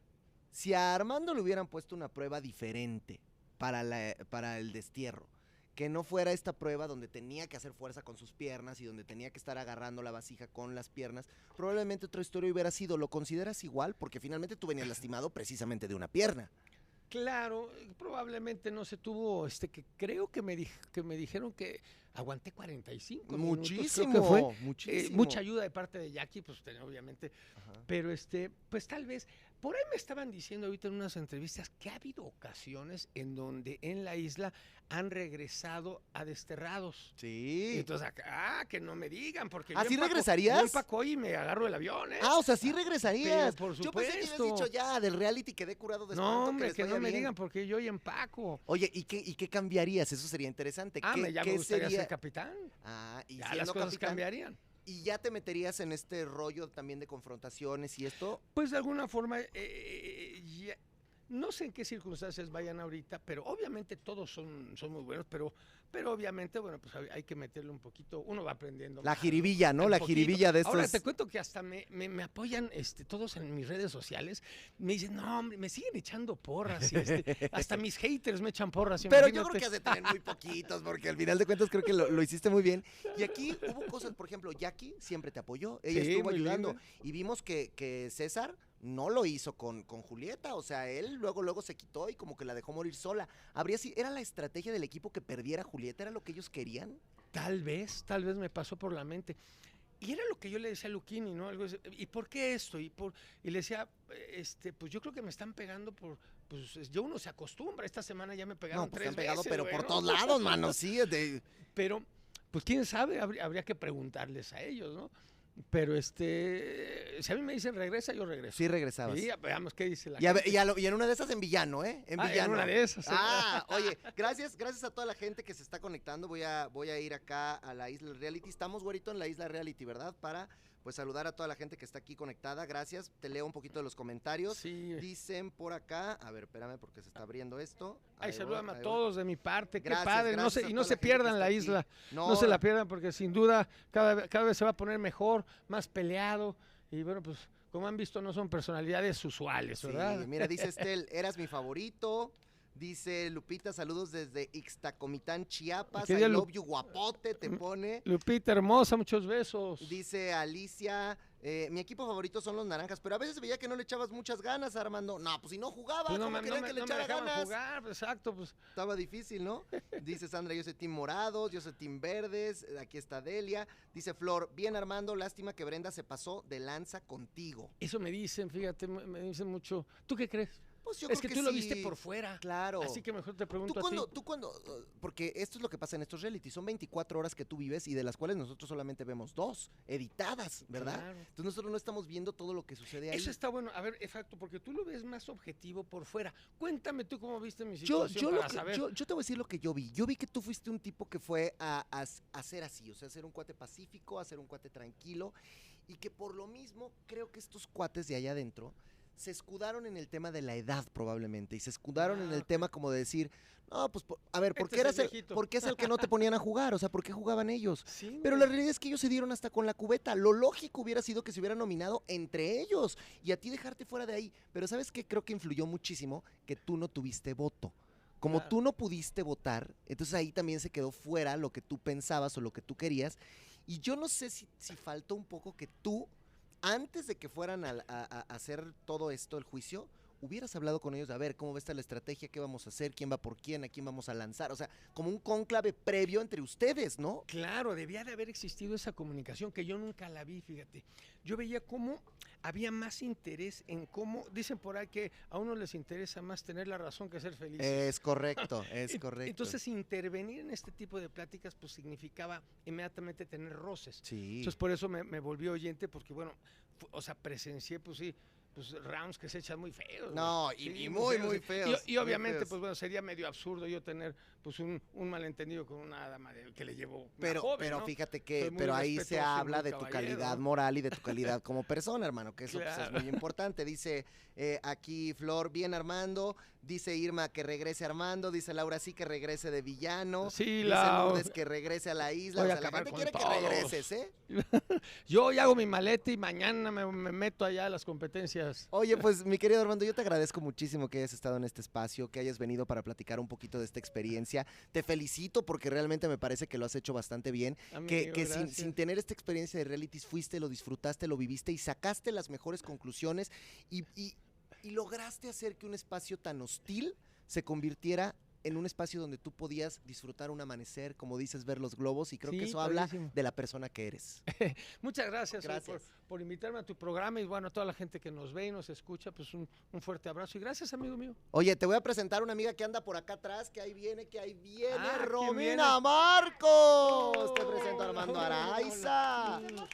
S1: si a Armando le hubieran puesto una prueba diferente para, la- para el destierro, que no fuera esta prueba donde tenía que hacer fuerza con sus piernas y donde tenía que estar agarrando la vasija con las piernas, probablemente otra historia hubiera sido, ¿lo consideras igual? Porque finalmente tú venías lastimado precisamente de una pierna.
S2: Claro, probablemente no se tuvo, este, que creo que me, dij- que me dijeron que aguanté 45 minutos, creo que
S1: Muchísimo,
S2: fue. Eh,
S1: muchísimo.
S2: mucha ayuda de parte de Jackie, pues obviamente,
S1: Ajá.
S2: pero este, pues tal vez, por ahí me estaban diciendo ahorita en unas entrevistas que ha habido ocasiones en donde en la isla han regresado a desterrados.
S1: Sí.
S2: Entonces, acá, ah, que no me digan, porque
S1: ¿Ah,
S2: yo
S1: regresarías?
S2: Yo empaco y me agarro el avión, ¿eh?
S1: Ah, o sea, sí regresarías.
S2: pero por
S1: Yo pensé que habías
S2: supuesto.
S1: dicho ya, del reality quedé curado de
S2: no, hombre, que no me
S1: bien".
S2: digan, porque yo y empaco.
S1: Oye, ¿y qué, ¿y qué cambiarías? Eso sería interesante.
S2: Ah,
S1: ¿Qué,
S2: me, ya
S1: qué
S2: me gustaría
S1: sería?
S2: ser capitán.
S1: Ah, y
S2: Ya las cosas
S1: capitán,
S2: cambiarían.
S1: ¿Y ya te meterías en este rollo también de confrontaciones y esto?
S2: Pues de alguna forma, eh, ya- no sé en qué circunstancias vayan ahorita, pero obviamente todos son, son muy buenos, pero, pero obviamente, bueno, pues hay, hay que meterle un poquito, uno va aprendiendo.
S1: La jiribilla, ¿no? La
S2: poquito.
S1: jiribilla de
S2: Ahora
S1: estos.
S2: te cuento que hasta me, me- me apoyan este, todos en mis redes sociales. Me dicen, no, hombre, me siguen echando porras. y, este, hasta mis haters me echan porras.
S1: Pero yo creo que has de tener muy poquitos, porque al final de cuentas creo que lo, lo hiciste muy bien. Y aquí hubo cosas, por ejemplo, Jackie siempre te apoyó, ella
S2: Sí,
S1: estuvo ayudando. Y vimos que, que César no lo hizo con, con Julieta, o sea, él luego luego se quitó y como que la dejó morir sola. Habría si era la estrategia del equipo que perdiera a Julieta, era lo que ellos querían.
S2: Tal vez, tal vez me pasó por la mente. Y era lo que yo le decía a Luquini, ¿no? Algo así, ¿Y por qué esto? Y, por, y le decía, este, pues yo creo que me están pegando por, pues es- yo uno se acostumbra. Esta semana ya me pegaron
S1: No, pues
S2: tres
S1: han pegado,
S2: veces,
S1: pero por todos lados, mano, sí. de-
S2: Pero, pues quién sabe, habría, habría que preguntarles a ellos, ¿no? Pero este, si a mí me dicen regresa, yo regreso.
S1: Sí regresabas.
S2: Y ya veamos qué dice la
S1: Y, a
S2: gente.
S1: y a lo- y en una de esas en villano, ¿eh? En
S2: Ah, en
S1: villano.
S2: una de esas, sí.
S1: Ah, oye, gracias, gracias a toda la gente que se está conectando. Voy a, voy a ir acá a la Isla Reality. Estamos, güerito, en la Isla Reality, ¿verdad? Para, pues, saludar a toda la gente que está aquí conectada. Gracias. Te leo un poquito de los comentarios.
S2: Sí.
S1: Dicen por acá, a ver, espérame porque se está abriendo esto.
S2: Ay,
S1: voy,
S2: a todos de mi parte,
S1: Gracias,
S2: qué padre, no se, y no se pierdan la isla.
S1: No,
S2: No se la pierdan porque sin duda cada, cada vez se va a poner mejor, más peleado. Y bueno, pues como han visto, no son personalidades usuales,
S1: Sí,
S2: ¿verdad?
S1: mira, dice Estel, eras mi favorito. Dice Lupita, saludos desde Ixtacomitán, Chiapas.
S2: ¿Qué
S1: I love you, guapote, te pone.
S2: Lupita hermosa, muchos besos.
S1: Dice Alicia, eh, mi equipo favorito son los naranjas, pero a veces veía que no le echabas muchas ganas, Armando. No, pues si no jugaba,
S2: Pues no,
S1: ¿cómo
S2: me, no me-
S1: que le
S2: no
S1: echara ganas?
S2: jugar, pues, exacto, pues
S1: Estaba difícil, ¿no? Dice Sandra, yo soy Team Morados, yo soy Team Verdes, eh, aquí está Delia. Dice Flor, bien Armando, lástima que Brenda se pasó de lanza contigo.
S2: eso me dicen, fíjate, me, me dicen mucho. ¿Tú qué crees?
S1: Pues yo
S2: es
S1: creo
S2: que, tú lo viste por fuera.
S1: Claro.
S2: Así que mejor te
S1: Tú
S2: pregunto
S1: cuando,
S2: a ti.
S1: tú cuando, uh, porque esto es lo que pasa en estos reality, son 24 horas que tú vives y de las cuales nosotros solamente vemos dos, editadas, ¿verdad?
S2: Claro.
S1: Entonces nosotros no estamos viendo todo lo que sucede ahí.
S2: Eso está bueno. A ver, exacto, porque tú lo ves más objetivo por fuera. Cuéntame tú cómo viste mi situación
S1: yo, lo
S2: para
S1: que-
S2: saber.
S1: yo, yo te voy a decir lo que yo vi. Yo vi que tú fuiste un tipo que fue a, a a ser así, o sea, a ser un cuate pacífico, a ser un cuate tranquilo, y que por lo mismo creo que estos cuates de allá adentro se escudaron en el tema de la edad probablemente, y se escudaron en
S2: Ah,
S1: el tema como de decir, no, pues, por- a ver, ¿por
S2: Este
S1: qué, eras el. ¿por qué es el que no te ponían a jugar? O sea, ¿por qué jugaban ellos?
S2: Sí,
S1: Pero la realidad es que ellos se dieron hasta con la cubeta. Lo lógico hubiera sido que se hubieran nominado entre ellos y a ti dejarte fuera de ahí. Pero ¿sabes qué? Creo que influyó muchísimo que tú no tuviste voto. Como
S2: Claro.
S1: tú no pudiste votar, entonces ahí también se quedó fuera lo que tú pensabas o lo que tú querías. Y yo no sé si, si faltó un poco que tú, antes de que fueran a- a hacer todo esto, el juicio, hubieras hablado con ellos, a ver, ¿cómo va a estar la estrategia? ¿Qué vamos a hacer? ¿Quién va por quién? ¿A quién vamos a lanzar? O sea, como un cónclave previo entre ustedes, ¿no?
S2: Claro, debía de haber existido esa comunicación que yo nunca la vi, fíjate. Yo veía cómo había más interés en cómo, dicen por ahí que a uno les interesa más tener la razón que ser feliz.
S1: Es correcto, es correcto.
S2: Entonces, intervenir en este tipo de pláticas, pues significaba inmediatamente tener roces.
S1: sí.
S2: Entonces, por eso me, me volví oyente, porque bueno, o sea, presencié, pues sí, pues rounds que se echan muy feos.
S1: No, y- y muy, muy feos,
S2: Y, obviamente,
S1: feos.
S2: pues bueno, sería medio absurdo yo tener pues un, un malentendido con una dama de- que le llevo
S1: Pero,
S2: joven,
S1: pero
S2: ¿no?
S1: fíjate que, pero ahí se habla de tu calidad moral y de tu calidad como persona, hermano, que eso pues, es muy importante. Dice eh, aquí Flor, bien Armando, dice Irma que regrese Armando, dice Laura sí que regrese de villano,
S2: Sí,
S1: dice
S2: Lau.
S1: Lourdes que regrese a la isla,
S2: Voy
S1: o sea, la gente quiere que regreses, ¿eh?
S2: Yo hoy hago mi maleta y mañana me, me meto allá a las competencias.
S1: Oye, pues mi querido Armando, yo te agradezco muchísimo que hayas estado en este espacio, que hayas venido para platicar un poquito de esta experiencia. Te felicito porque realmente me parece que lo has hecho bastante bien. que,
S2: Amigo,
S1: que sin,
S2: gracias.
S1: sin tener esta experiencia de realities fuiste, lo disfrutaste, lo viviste y sacaste las mejores conclusiones y, y- y lograste hacer que un espacio tan hostil se convirtiera en un espacio donde tú podías disfrutar un amanecer, como dices, ver los globos y creo que eso habla de la persona que eres.
S2: Muchas gracias. Por, por invitarme a tu programa y bueno, a toda la gente que nos ve y nos escucha, pues un, un fuerte abrazo y gracias, amigo mío.
S1: Oye, te voy a presentar una amiga que anda por acá atrás, que ahí viene, que ahí viene,
S2: Ah, ¿quién
S1: Romina
S2: viene?
S1: Marcos. Te presento a Armando
S2: Hola.
S1: Araiza.
S3: Día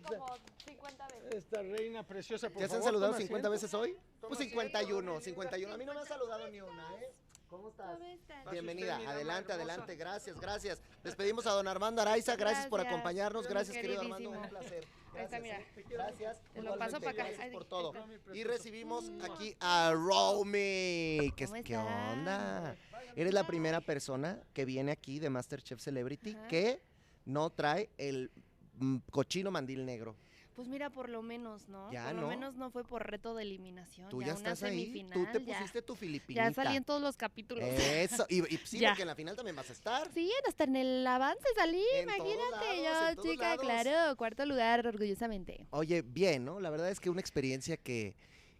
S3: como 50 veces.
S2: Esta reina preciosa, por
S1: ¿Ya se han
S2: favor,
S1: saludado
S2: toma
S1: 50
S2: asiento.
S1: veces hoy? Pues
S2: asiento,
S1: 51,
S2: bienvenida.
S1: 51. A mí no me han saludado ni una, ¿eh? ¿Cómo estás?
S3: ¿Cómo están?
S2: Pase
S1: Bienvenida,
S2: usted,
S1: adelante, adelante, gracias, gracias. Despedimos a don Armando Araiza, gracias, por acompañarnos, gracias querido Armando, un placer. Gracias,
S3: mira.
S1: ¿eh? gracias.
S3: Te lo paso
S1: igualmente,
S3: pa' acá.
S1: Gracias por todo. Y recibimos aquí a Romy. ¿Qué,
S3: ¿Cómo
S1: ¿Qué onda? Eres la primera persona que viene aquí de MasterChef Celebrity
S3: Ajá.
S1: que no trae el mm, cochino mandil negro.
S3: Pues mira, por lo menos, ¿no?
S1: Ya,
S3: por
S1: ¿no?
S3: lo menos no fue por reto de eliminación.
S1: Tú
S3: ya,
S1: ya
S3: una
S1: estás ahí,
S3: semifinal.
S1: tú te
S3: ya.
S1: pusiste tu filipinita.
S3: Ya salí en todos los capítulos.
S1: Eso, y, y sí,
S3: Ya.
S1: porque en la final también vas a estar.
S3: Sí, hasta en el avance salí,
S1: En
S3: imagínate.
S1: lados,
S3: yo, chica,
S1: lados.
S3: claro, cuarto lugar, orgullosamente.
S1: Oye, bien, ¿no? La verdad es que una experiencia que,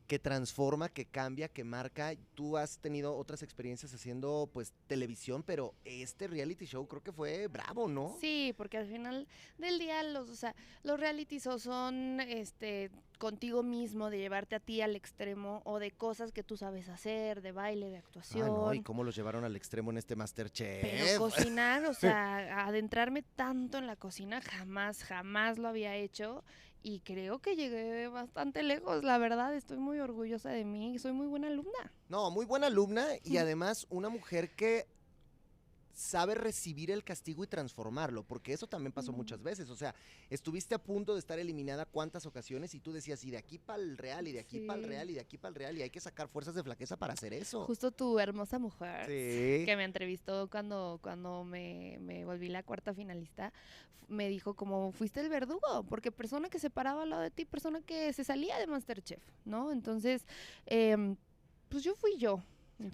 S1: que transforma, que cambia, que marca. Tú has tenido otras experiencias haciendo, pues, televisión, pero este reality show creo que fue bravo, ¿no?
S3: Sí, porque al final del día los, o sea, los realities o son este contigo mismo, de llevarte a ti al extremo, o de cosas que tú sabes hacer, de baile, de
S1: Ah,
S3: actuación.
S1: no, y cómo los llevaron al extremo en este Masterchef.
S3: Pero cocinar, o sea, adentrarme tanto en la cocina, jamás, jamás lo había hecho. Y creo que llegué bastante lejos, la verdad, estoy muy orgullosa de mí, soy muy buena alumna.
S1: No, muy buena alumna y además una mujer que sabe recibir el castigo y transformarlo, porque eso también pasó muchas veces. O sea, estuviste a punto de estar eliminada cuántas ocasiones y tú decías, y de aquí para el real, y de aquí para el real, y de aquí para el real, y hay que sacar fuerzas de flaqueza para hacer eso.
S3: Justo tu hermosa mujer.
S1: Sí.
S3: que me entrevistó cuando, cuando me, me volví la cuarta finalista, me dijo como fuiste el verdugo, porque persona que se paraba al lado de ti, persona que se salía de Masterchef, ¿no? Entonces, em, pues yo fui yo.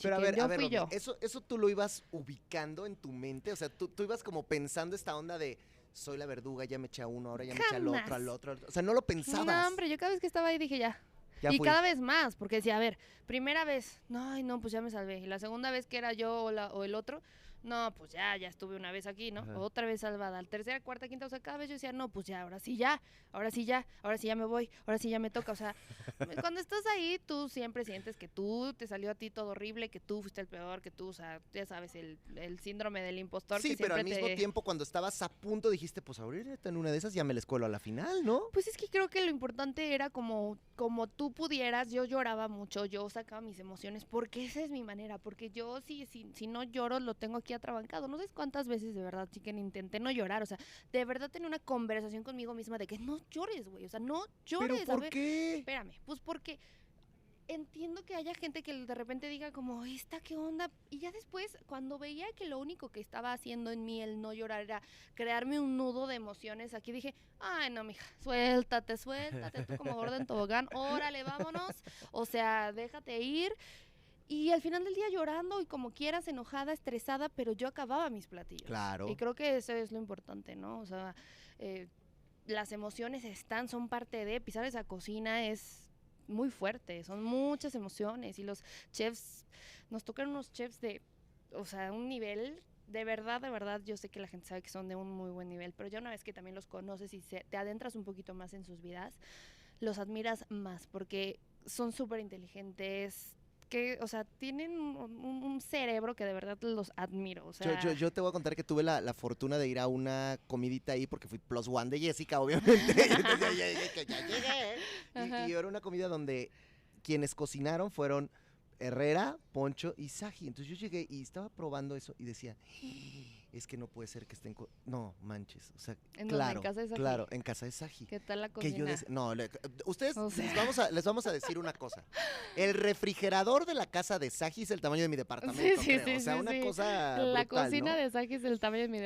S1: Pero a ver,
S3: yo
S1: a ver,
S3: fui
S1: Romy,
S3: yo.
S1: eso, eso tú lo ibas ubicando en tu mente, o sea, tú, tú ibas como pensando esta onda de soy la verduga, ya me eché a uno, ahora ya me eché al otro, al otro, al otro. O sea, no lo pensabas.
S3: No, hombre, yo cada vez que estaba ahí dije ya.
S1: Ya
S3: y
S1: fui.
S3: cada vez más, porque decía, a ver, primera vez, no, ay, no, pues ya me salvé. Y la segunda vez que era yo o, la- o el otro, no, pues ya, ya estuve una vez aquí, ¿no?
S1: Ajá.
S3: Otra vez salvada. La tercera, cuarta, quinta, o sea, cada vez yo decía, no, pues ya, ahora sí ya, ahora sí ya, ahora sí ya me voy, ahora sí ya me toca. O sea, cuando estás ahí, tú siempre sientes que tú te salió a ti todo horrible, que tú fuiste el peor, que tú, o sea, ya sabes, el, el síndrome del impostor.
S1: Sí,
S3: que
S1: pero al mismo
S3: te-
S1: tiempo cuando estabas a punto dijiste, pues ahorita en una de esas ya me les cuelo a la final, ¿no?
S3: Pues es que creo que lo importante era como, como tú pudieras, yo lloraba mucho, yo sacaba mis emociones, porque esa es mi manera, porque yo si, si, si no lloro lo tengo aquí atrabancado. No sé cuántas veces de verdad, chiquen, intenté no llorar, o sea, de verdad tener una conversación conmigo misma de que no llores, güey, o sea, no llores.
S1: ¿Pero
S3: a
S1: por
S3: ver,
S1: qué?
S3: Espérame, pues porque entiendo que haya gente que de repente diga como, ¿esta qué onda? Y ya después, cuando veía que lo único que estaba haciendo en mí el no llorar era crearme un nudo de emociones, aquí dije, ay no, mija, suéltate, suéltate, tú como gorda en tobogán, órale, vámonos, o sea, déjate ir. Y al final del día llorando y como quieras, enojada, estresada, pero yo acababa mis platillos.
S1: Claro.
S3: Y creo que eso es lo importante, ¿no? O sea, eh, las emociones están, son parte de, pisar esa cocina es muy fuerte, son muchas emociones y los chefs, nos tocan unos chefs de, o sea, un nivel de verdad, de verdad, yo sé que la gente sabe que son de un muy buen nivel, pero ya una vez que también los conoces y se- te adentras un poquito más en sus vidas, los admiras más porque son súper inteligentes, que, o sea, tienen un, cerebro que de verdad los admiro. O sea,
S1: yo, yo te voy a contar que tuve la, la fortuna de ir a una comidita ahí porque fui plus one de Jessica, obviamente. y entonces ya, ya- ya-. Y, y era una comida donde quienes cocinaron fueron Herrera, Poncho y Saji. Entonces yo llegué y estaba probando eso y decía, es que no puede ser que estén... co-". No, manches. O sea,
S3: ¿En
S1: claro,
S3: casa de Saji?
S1: claro, en casa de Saji.
S3: ¿Qué tal la
S1: Que
S3: cocina?
S1: yo dec- no, le- ustedes
S3: O
S1: les, vamos a, les vamos a decir una cosa. El refrigerador de la casa de Saji es el tamaño de mi departamento,
S3: sí,
S1: creo.
S3: sí,
S1: o sea,
S3: sí,
S1: una
S3: sí.
S1: cosa
S3: La
S1: brutal,
S3: cocina
S1: ¿no?
S3: de Saki es el tamaño de mi
S1: Ajá,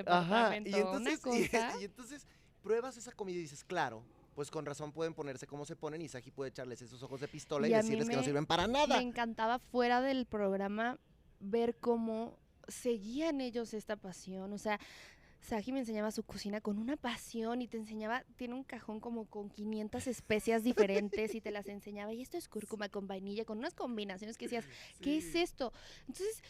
S3: departamento.
S1: y entonces,
S3: Una
S1: y-
S3: cosa.
S1: y entonces pruebas esa comida y dices, claro, pues con razón pueden ponerse como se ponen y Saji puede echarles esos ojos de pistola y, decirles que no
S3: me-
S1: sirven para
S3: Me
S1: nada.
S3: encantaba fuera del programa ver cómo seguían ellos esta pasión. O sea, Saji me enseñaba su cocina con una pasión y te enseñaba, tiene un cajón como con 500 especias diferentes y te las enseñaba. Y esto es cúrcuma con vainilla, con unas combinaciones que decías, ¿qué es esto? Entonces,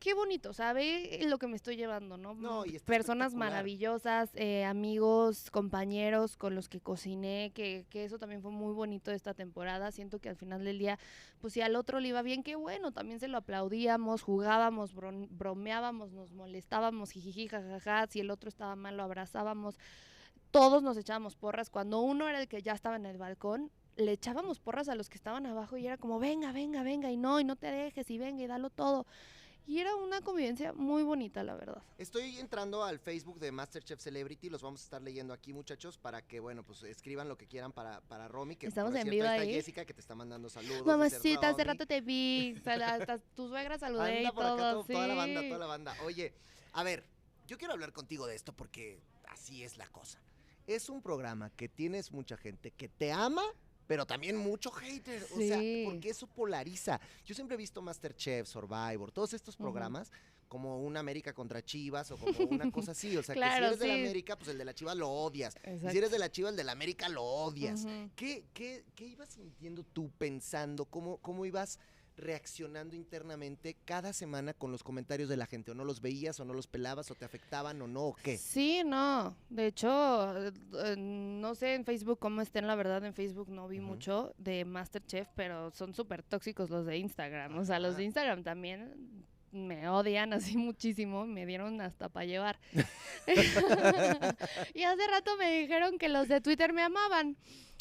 S3: qué bonito, ¿sabe? Lo que me estoy llevando, ¿no?
S1: No, y
S3: Personas maravillosas, eh, amigos, compañeros con los que cociné, que, que eso también fue muy bonito de esta temporada. Siento que al final del día, pues si al otro le iba bien, qué bueno, también se lo aplaudíamos, jugábamos, bromeábamos, nos molestábamos, jijiji, jajaja, si el otro estaba mal, lo abrazábamos. Todos nos echábamos porras. Cuando uno era el que ya estaba en el balcón, le echábamos porras a los que estaban abajo y era como, venga, venga, venga, y no, y no te dejes, y venga, y dalo todo. Y era una convivencia muy bonita, la verdad.
S1: Estoy entrando al Facebook de Masterchef Celebrity, los vamos a estar leyendo aquí, muchachos, para que, bueno, pues escriban lo que quieran para, para Romy, que
S3: Estamos
S1: por
S3: en
S1: cierto,
S3: vivo
S1: está
S3: ahí.
S1: Jessica que te está mandando saludos.
S3: Mamacita, hace rato te vi. Hasta tu suegra saludé
S1: Anda
S3: y
S1: por acá
S3: todo.
S1: to- toda la banda,
S3: sí.
S1: toda la banda. Oye, a ver, yo quiero hablar contigo de esto porque así es la cosa. Es un programa que tienes mucha gente que te ama, pero también mucho hater. O sea,
S3: Sí.
S1: porque eso polariza. Yo siempre he visto Masterchef, Survivor, todos estos programas como una América contra Chivas o como una cosa así. O sea, que si eres de la
S3: sí.
S1: América, pues el de la Chivas lo odias.
S3: Exacto.
S1: si eres de la Chivas, el de la América lo odias. ¿Qué, qué, qué ibas sintiendo tú pensando? ¿Cómo, ¿Cómo ibas reaccionando internamente cada semana con los comentarios de la gente? ¿O no los veías o no los pelabas o te afectaban o no o qué?
S3: Sí, no. De hecho, eh, no sé en Facebook cómo estén, la verdad, en Facebook no vi mucho de Masterchef, pero son súper tóxicos los de Instagram. O sea, los de. Instagram también me odian así muchísimo, me dieron hasta para llevar. y hace rato me dijeron que los de Twitter me amaban.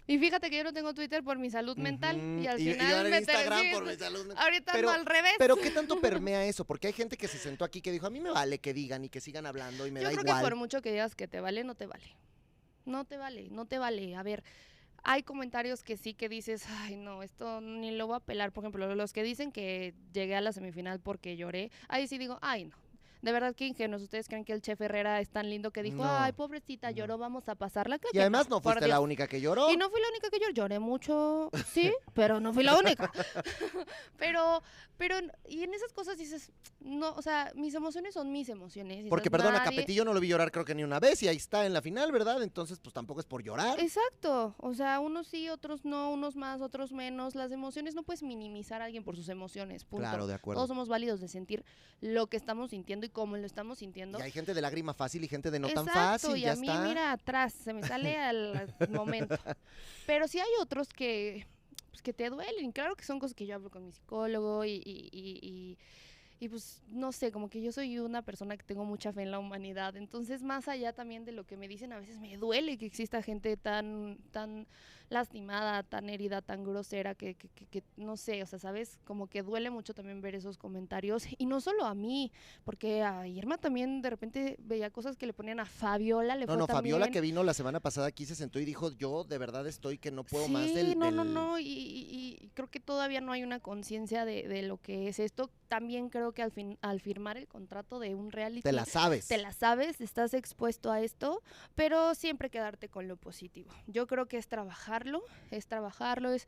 S3: Y fíjate que yo no tengo Twitter por mi salud mental.
S1: Ujú.
S3: Y al
S1: y
S3: final
S1: ahora en
S3: me
S1: Instagram por mi salud mental.
S3: Ahorita
S1: Pero-
S3: ando al revés.
S1: Pero ¿qué tanto permea eso? Porque hay gente que se sentó aquí que dijo, a mí me vale que digan y que sigan hablando y me
S3: Yo
S1: da
S3: creo
S1: igual.
S3: que por mucho que digas que te vale, no te vale. No te vale, no te vale. A ver, hay comentarios que sí que dices, ay, no, esto ni lo voy a pelar. Por ejemplo, los que dicen que llegué a la semifinal porque lloré, ahí sí digo, ay, no. De verdad que ingenuos. ¿Ustedes creen que el chef Herrera es tan lindo que dijo,
S1: No,
S3: ay, pobrecita, lloró, vamos a pasarla? Creo
S1: Y
S3: que
S1: además no fuiste la única que lloró.
S3: Y no fui la única que lloré, lloré mucho, sí, pero no fui la única. pero, pero, y en esas cosas dices, no, o sea, mis emociones son mis emociones.
S1: Porque, perdona,
S3: nadie-
S1: Capetillo no lo vi llorar creo que ni una vez y ahí está en la final, ¿verdad? Entonces, pues tampoco es por llorar.
S3: Exacto, o sea, unos sí, otros no, unos más, otros menos. Las emociones no puedes minimizar a alguien por sus emociones, punto.
S1: Claro, de acuerdo.
S3: Todos somos válidos de sentir lo que estamos sintiendo y cómo lo estamos sintiendo.
S1: Y hay gente de lágrima fácil y gente de no tan fácil,
S3: y
S1: ya
S3: a mí,
S1: está.
S3: mira, atrás, se me sale al momento. Pero sí hay otros que, pues, que te duelen. Claro que son cosas que yo hablo con mi psicólogo y, y, y- y- y, pues no sé, como que yo soy una persona que tengo mucha fe en la humanidad. Entonces, más allá también de lo que me dicen, a veces me duele que exista gente tan, tan lastimada, tan herida, tan grosera, que, que, que- que no sé, o sea, ¿sabes? Como que duele mucho también ver esos comentarios. Y no solo a mí, porque a Irma también de repente veía cosas que le ponían a Fabiola, le
S1: No,
S3: fue
S1: no, Fabiola
S3: también.
S1: que vino la semana pasada aquí se sentó y dijo, yo de verdad estoy que no puedo
S3: sí,
S1: más del...
S3: no, no,
S1: del-
S3: no, y, y- y creo que todavía no hay una conciencia de, de lo que es esto. También creo que al, fin, al firmar el contrato de un reality,
S1: Te la sabes.
S3: te la sabes, estás expuesto a esto, pero siempre quedarte con lo positivo. Yo creo que es trabajarlo, es trabajarlo, es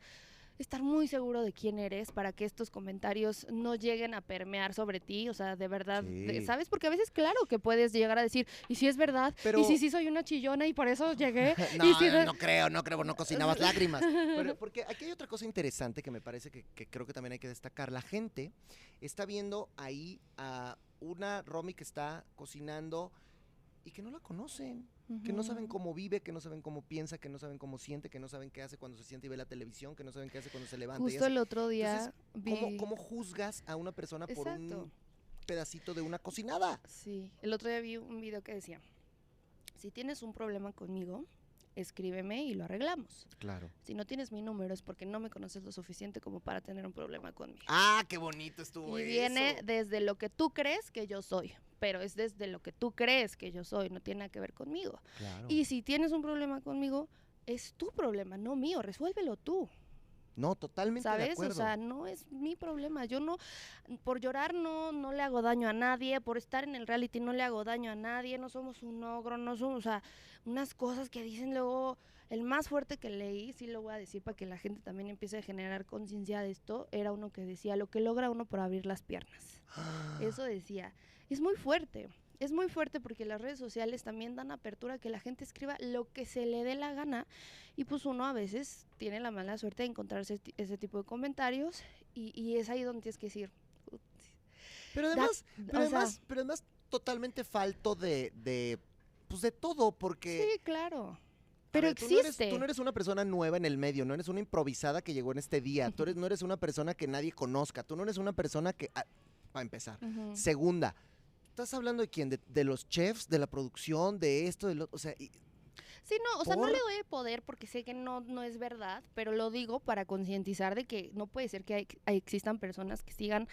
S3: estar muy seguro de quién eres para que estos comentarios no lleguen a permear sobre ti, o sea, de verdad,
S1: Sí.
S3: ¿sabes? Porque a veces, claro, que puedes llegar a decir, y si es verdad,
S1: Pero-
S3: y si sí soy una chillona y por eso llegué,
S1: No,
S3: y si de-
S1: no creo, no creo, no cocinabas lágrimas. Pero, porque aquí hay otra cosa interesante que me parece que, que creo que también hay que destacar. La gente está viendo ahí a una Romy que está cocinando y que no la conocen, que no saben cómo vive, que no saben cómo piensa, que no saben cómo siente, que no saben qué hace cuando se siente y ve la televisión, que no saben qué hace cuando se levanta.
S3: Justo el otro día
S1: ¿Cómo,
S3: vi...
S1: cómo juzgas a una persona por un pedacito de una cocinada?
S3: Sí, el otro día vi un video que decía, si tienes un problema conmigo, escríbeme y lo arreglamos.
S1: Claro.
S3: Si no tienes mi número es porque no me conoces lo suficiente como para tener un problema conmigo.
S1: Ah, qué bonito estuvo
S3: y viene
S1: eso.
S3: desde lo que tú crees que yo soy, pero es desde lo que tú crees que yo soy, no tiene nada que ver conmigo.
S1: Claro.
S3: Y si tienes un problema conmigo, es tu problema, no mío, resuélvelo tú.
S1: No, totalmente de
S3: ¿Sabes?
S1: acuerdo.
S3: O sea, no es mi problema. Yo no, por llorar no, no le hago daño a nadie, por estar en el reality no le hago daño a nadie, no somos un ogro, no somos, o sea, unas cosas que dicen luego, el más fuerte que leí, sí lo voy a decir para que la gente también empiece a generar conciencia de esto, era uno que decía, lo que logra uno por abrir las piernas. Eso decía, es muy fuerte. Es muy fuerte porque las redes sociales también dan apertura a que la gente escriba lo que se le dé la gana y pues uno a veces tiene la mala suerte de encontrarse ese tipo de comentarios y, y es ahí donde tienes que decir,
S1: Pero además, pero
S3: sea-
S1: además, pero además totalmente falto de, de, pues de todo, porque
S3: sí, claro.
S1: a
S3: Pero
S1: ver, tú no eres-
S3: existe.
S1: Tú no, eres, una persona nueva en el medio, no eres una improvisada que llegó en este día, tú eres, no eres una persona que nadie conozca, tú no eres una persona que, ah, para empezar.
S3: Ujú.
S1: Segunda, ¿estás hablando de quién? De, de los chefs, de la producción, de esto, de lo, o sea,
S3: Sí, no, o sea, no le doy el poder porque sé que no, no es verdad, pero lo digo para concientizar de que no puede ser que hay- existan personas que sigan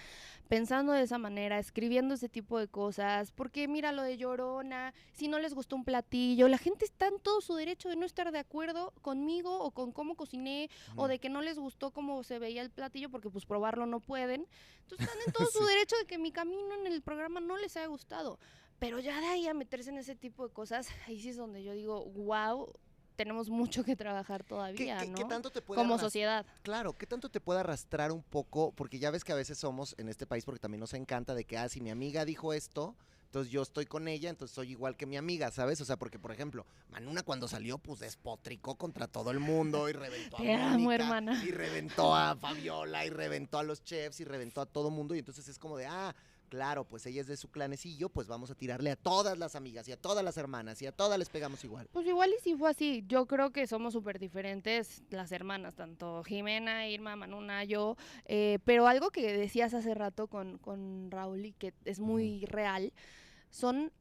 S3: pensando de esa manera, escribiendo ese tipo de cosas, porque mira lo de Llorona, si no les gustó un platillo, la gente está en todo su derecho de no estar de acuerdo conmigo o con cómo cociné o de que no les gustó cómo se veía el platillo porque pues probarlo no pueden. Entonces están en todo su derecho de que mi camino en el programa no les haya gustado. Pero ya de ahí a meterse en ese tipo de cosas, ahí sí es donde yo digo, wow, tenemos mucho que trabajar
S1: ¿qué,
S3: todavía,
S1: qué-
S3: ¿no?
S1: qué tanto te puede
S3: Como sociedad.
S1: Claro, ¿qué tanto te puede arrastrar un poco? Porque ya ves que a veces somos en este país, porque también nos encanta de que, ah, si mi amiga dijo esto, entonces yo estoy con ella, entonces soy igual que mi amiga, ¿sabes? O sea, porque, por ejemplo, Manuna cuando salió, pues despotricó contra todo el mundo y reventó a
S3: Te amo, hermana.
S1: Y reventó a Fabiola, y reventó a los chefs, y reventó a todo mundo, y entonces es como de, ah, claro, pues ella es de su clanecillo, pues vamos a tirarle a todas las amigas, y a todas las hermanas, y a todas les pegamos igual.
S3: Pues igual y si fue así, yo creo que somos súper diferentes las hermanas, tanto Jimena, Irma, Manuna, yo, eh, pero algo que decías hace rato con, con Raúl y que es muy real, son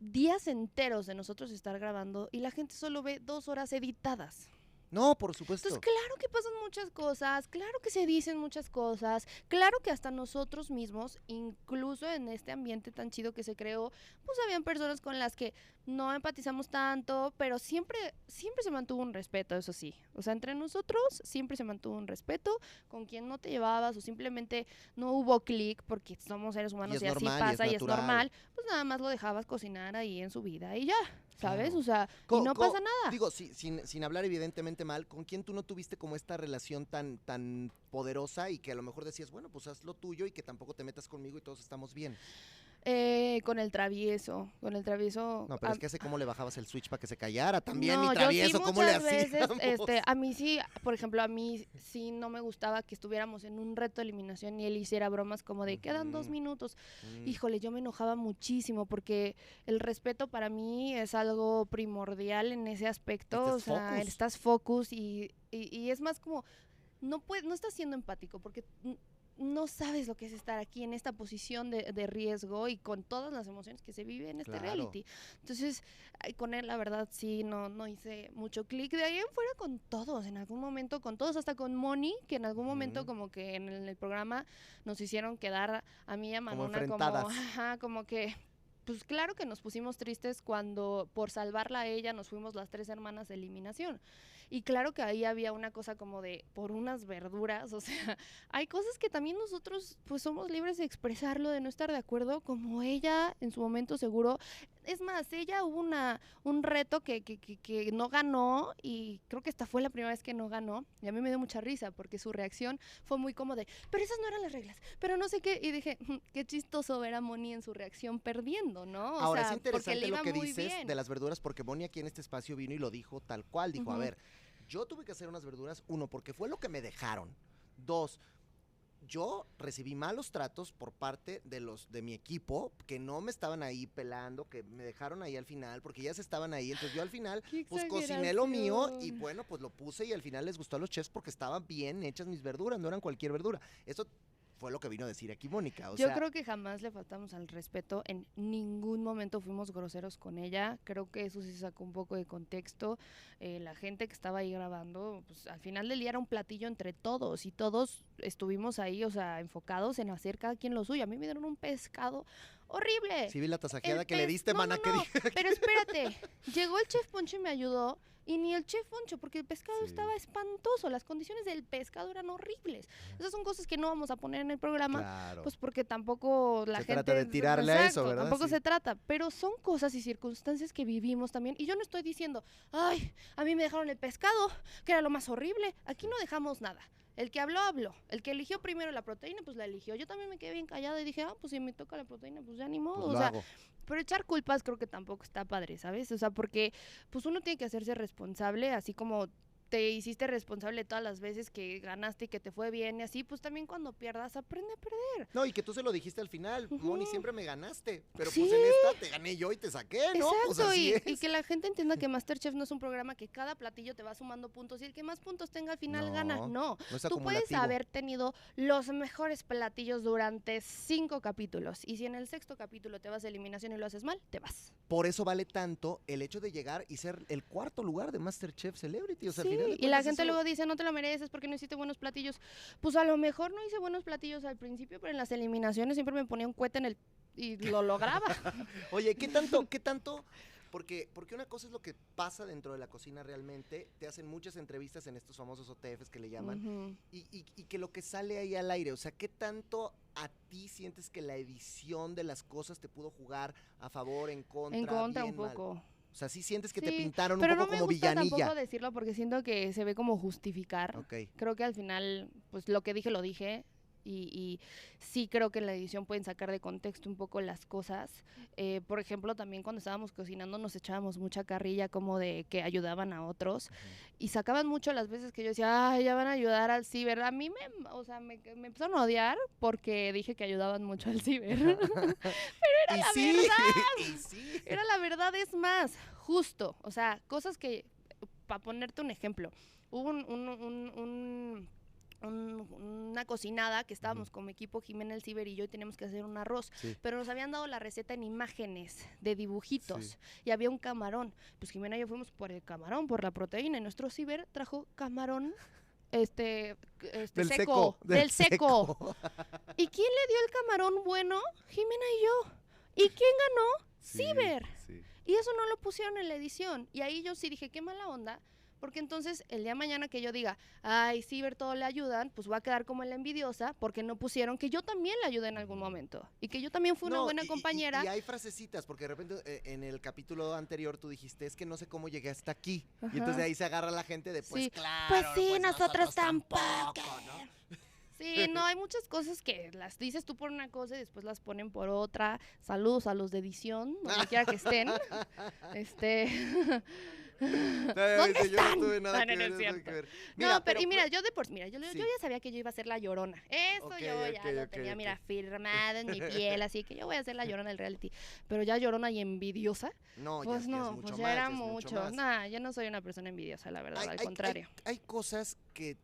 S3: días enteros de nosotros estar grabando y la gente solo ve dos horas editadas.
S1: No, por supuesto.
S3: Entonces, claro que pasan muchas cosas, claro que se dicen muchas cosas, claro que hasta nosotros mismos, incluso en este ambiente tan chido que se creó, pues habían personas con las que no empatizamos tanto, pero siempre, siempre se mantuvo un respeto, eso sí. O sea, entre nosotros siempre se mantuvo un respeto con quien no te llevabas o simplemente no hubo clic porque somos seres humanos y, así
S1: normal, y es
S3: pasa y es, normal, pues nada más lo dejabas cocinar ahí en su vida y ya, ¿sabes?
S1: Claro.
S3: O sea, y no pasa nada.
S1: Digo, si- sin, sin hablar evidentemente mal, ¿con quién tú no tuviste como esta relación tan, tan poderosa y que a lo mejor decías, bueno, pues haz lo tuyo y que tampoco te metas conmigo y todos estamos bien?
S3: Eh, con el travieso, con el travieso.
S1: No, pero es que sé cómo le bajabas el switch para que se callara también,
S3: no,
S1: mi
S3: yo
S1: travieso,
S3: sí
S1: ¿cómo le
S3: veces, este, a mí sí, por ejemplo, a mí sí no me gustaba que estuviéramos en un reto de eliminación y él hiciera bromas como de quedan dos minutos.
S1: Mm,
S3: Híjole, yo me enojaba muchísimo porque el respeto para mí es algo primordial en ese aspecto.
S1: Estás
S3: o sea,
S1: focus.
S3: estás focus y, y, y es más como, no, puedes, no estás siendo empático porque no sabes lo que es estar aquí en esta posición de, de riesgo y con todas las emociones que se vive en este
S1: Claro.
S3: reality. Entonces, con él la verdad sí, no, no hice mucho clic. De ahí en fuera con todos, en algún momento con todos, hasta con Moni, que en algún momento como que en el, programa nos hicieron quedar a mí y a
S1: Como
S3: Manuna como,
S1: enfrentadas.
S3: ajá, como que... Pues claro que nos pusimos tristes cuando por salvarla a ella nos fuimos las tres hermanas de eliminación. Y claro que ahí había una cosa como de por unas verduras, o sea, hay cosas que también nosotros pues somos libres de expresarlo, de no estar de acuerdo, como ella en su momento seguro es más, ella hubo una, un reto que, que, que, que no ganó y creo que esta fue la primera vez que no ganó y a mí me dio mucha risa porque su reacción fue muy como de, pero esas no eran las reglas, pero no sé qué, y dije, "Mm, qué chistoso ver a Moni en su reacción perdiendo, ¿no? O
S1: Ahora
S3: sea,
S1: es interesante lo que dices
S3: bien.
S1: de las verduras, porque Moni aquí en este espacio vino y lo dijo tal cual. Dijo, a ver, yo tuve que hacer unas verduras, uno, porque fue lo que me dejaron. Dos, yo recibí malos tratos por parte de los de mi equipo, que no me estaban ahí pelando, que me dejaron ahí al final, porque ya se estaban ahí. Entonces yo al final, pues cociné lo mío y bueno, pues lo puse y al final les gustó a los chefs porque estaban bien hechas mis verduras, no eran cualquier verdura. Eso fue lo que vino a decir aquí Mónica. O
S3: Yo
S1: sea,
S3: creo que jamás le faltamos al respeto, en ningún momento fuimos groseros con ella, creo que eso sí sacó un poco de contexto, eh, la gente que estaba ahí grabando, pues al final del día era un platillo entre todos y todos estuvimos ahí, o sea, enfocados en hacer cada quien lo suyo, a mí me dieron un pescado horrible.
S1: sí vi la tasajeada
S3: El
S1: que le diste,
S3: no,
S1: mana,
S3: no,
S1: que
S3: no,
S1: dije.
S3: Pero espérate, llegó el chef Poncho y me ayudó. Y ni el chef Poncho, porque el pescado
S1: Sí.
S3: estaba espantoso, las condiciones del pescado eran horribles. Esas son cosas que no vamos a poner en el programa,
S1: Claro.
S3: pues porque tampoco la
S1: Se
S3: gente...
S1: trata de tirarle a eso, ¿verdad?
S3: Tampoco
S1: Sí.
S3: se trata, pero son cosas y circunstancias que vivimos también. Y yo no estoy diciendo, ay, a mí me dejaron el pescado, que era lo más horrible. Aquí no dejamos nada. El que habló, habló. El que eligió primero la proteína, pues la eligió. Yo también me quedé bien callada y dije, ah, pues si me toca la proteína, pues ya ni modo.
S1: Pues
S3: o sea,
S1: hago.
S3: pero echar culpas creo que tampoco está padre, ¿sabes? O sea, porque pues uno tiene que hacerse responsable, así como te hiciste responsable todas las veces que ganaste y que te fue bien y así, pues también cuando pierdas aprende a perder.
S1: No, y que tú se lo dijiste al final, Moni, siempre me ganaste, pero
S3: Sí.
S1: pues en esta te gané yo y te saqué, ¿no? Pues
S3: Exacto,
S1: así
S3: y,
S1: es.
S3: y que la gente entienda que Masterchef no es un programa que cada platillo te va sumando puntos y el que más puntos tenga al final gana.
S1: No,
S3: No.
S1: es
S3: Tú puedes haber tenido los mejores platillos durante cinco capítulos y si en el sexto capítulo te vas a eliminación y lo haces mal, te vas.
S1: Por eso vale tanto el hecho de llegar y ser el cuarto lugar de Masterchef Celebrity. O sea,
S3: Sí,
S1: final de
S3: y la gente
S1: eso-
S3: luego dice, no te lo mereces porque no hiciste buenos platillos. Pues a lo mejor no hice buenos platillos al principio, pero en las eliminaciones siempre me ponía un cohete en el... y lo lograba.
S1: Oye, ¿qué tanto, qué tanto? Porque, porque una cosa es lo que pasa dentro de la cocina realmente. Te hacen muchas entrevistas en estos famosos OTFs que le llaman. Y, y- y que lo que sale ahí al aire, o sea, ¿qué tanto a ti sientes que la edición de las cosas te pudo jugar a favor, en contra?
S3: En contra un
S1: mal? O sea, sí sientes que te pintaron un
S3: Pero
S1: poco
S3: no me
S1: como
S3: gusta
S1: villanilla.
S3: tampoco decirlo porque siento que se ve como justificar.
S1: Ok.
S3: Creo que al final, pues lo que dije, lo dije. Y, y sí creo que en la edición pueden sacar de contexto un poco las cosas. Eh, por ejemplo, también cuando estábamos cocinando nos echábamos mucha carrilla como de que ayudaban a otros. Y sacaban mucho las veces que yo decía, ay, ya van a ayudar al ciber. A mí me, o sea, me, me empezaron a odiar porque dije que ayudaban mucho al ciber.
S1: y
S3: la
S1: sí,
S3: verdad.
S1: sí.
S3: Era la verdad, es más, justo. O sea, cosas que, para ponerte un ejemplo, hubo un, un- un- un- un- una cocinada que estábamos como equipo Jimena el Ciber y yo y teníamos que hacer un arroz,
S1: Sí.
S3: pero nos habían dado la receta en imágenes de dibujitos
S1: Sí.
S3: y había un camarón. Pues Jimena y yo fuimos por el camarón, por la proteína y nuestro Ciber trajo camarón este, este
S1: Del
S3: seco,
S1: seco,
S3: del seco. ¿Y quién le dio el camarón bueno? Jimena y yo. ¿Y quién ganó?
S1: Sí,
S3: Ciber.
S1: sí.
S3: Y eso no lo pusieron en la edición. Y ahí yo sí dije, qué mala onda. Porque entonces el día de mañana que yo diga, ay, Ciber todo le ayudan, pues voy a quedar como la envidiosa porque no pusieron que yo también le ayudé en algún momento. Y que yo también fui una
S1: No,
S3: buena
S1: y-
S3: compañera.
S1: Y, hay frasecitas, porque de repente eh, en el capítulo anterior tú dijiste, es que no sé cómo llegué hasta aquí. Y entonces de ahí se agarra la gente de, pues
S3: Sí,
S1: claro.
S3: pues sí, nosotros tampoco.
S1: ¿no?
S3: Sí, no, hay muchas cosas que las dices tú por una cosa y después las ponen por otra. Saludos a los de edición, donde quiera que estén. Este.
S1: ¿Dónde yo no
S3: están?
S1: tuve nada
S3: No,
S1: que
S3: no,
S1: ver,
S3: no es
S1: nada que ver.
S3: no, pero, y mira, yo de por mira, yo, yo ya sabía que yo iba a ser la llorona. Eso yo ya lo tenía, mira, firmado en mi piel, así que yo voy a ser la llorona del reality. Pero ya llorona y envidiosa,
S1: no, ya,
S3: pues
S1: ya es
S3: no,
S1: mucho
S3: pues ya
S1: más,
S3: era mucho. Nah, yo no soy una persona envidiosa, la verdad,
S1: Hay-
S3: al
S1: hay- hay-
S3: contrario.
S1: Hay, cosas que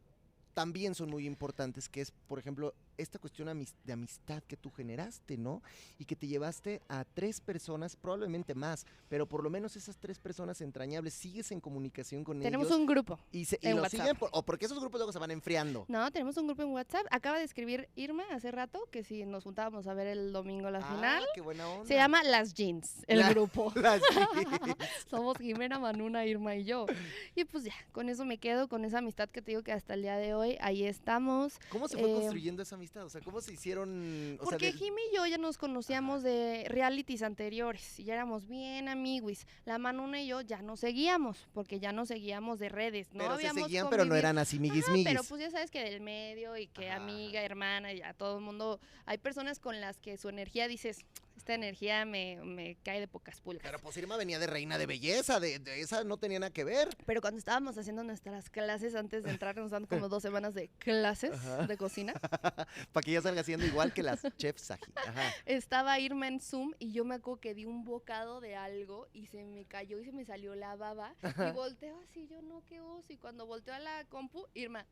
S1: también son muy importantes, que es, por ejemplo, esta cuestión de amistad que tú generaste, ¿no? Y que te llevaste a tres personas, probablemente más, pero por lo menos esas tres personas entrañables, sigues en comunicación con
S3: Tenemos
S1: ellos
S3: un grupo.
S1: y, se, y
S3: en
S1: lo
S3: WhatsApp.
S1: siguen, por- o porque esos grupos luego se van enfriando.
S3: No, tenemos un grupo en WhatsApp. Acaba de escribir Irma hace rato que si nos juntábamos a ver el domingo la final.
S1: Ah, qué buena onda.
S3: Se llama Las Jeans, el
S1: La-
S3: grupo.
S1: Las jeans.
S3: Somos Jimena, Manuna, Irma y yo. Y pues ya, con eso me quedo, con esa amistad que te digo que hasta el día de hoy, ahí estamos.
S1: ¿Cómo se fue
S3: Eh,
S1: construyendo esa amistad? O sea, ¿cómo se hicieron? O sea,
S3: Porque
S1: de-
S3: Jimmy y yo ya nos conocíamos de realities anteriores y ya éramos bien amiguis. La Manuna y yo ya nos seguíamos, porque ya nos seguíamos de redes. No
S1: pero se
S3: habíamos
S1: seguían, pero no eran así miguis
S3: Ajá,
S1: miguis.
S3: Pero pues ya sabes que del medio y que
S1: Ajá.
S3: amiga, hermana, y ya todo el mundo. Hay personas con las que su energía dices, esta energía me, me cae de pocas pulgas.
S1: Pero pues Irma venía de reina de belleza, de, de esa no tenía nada que ver.
S3: Pero cuando estábamos haciendo nuestras clases antes de entrar, nos dan como dos semanas de clases
S1: Ajá.
S3: de cocina.
S1: Para que ella salga siendo igual que las chefs aquí. Ajá.
S3: Estaba Irma en Zoom y yo me acuerdo que di un bocado de algo y se me cayó y se me salió la baba. Y volteo así, yo no, qué oso. Y cuando volteo a la compu, Irma.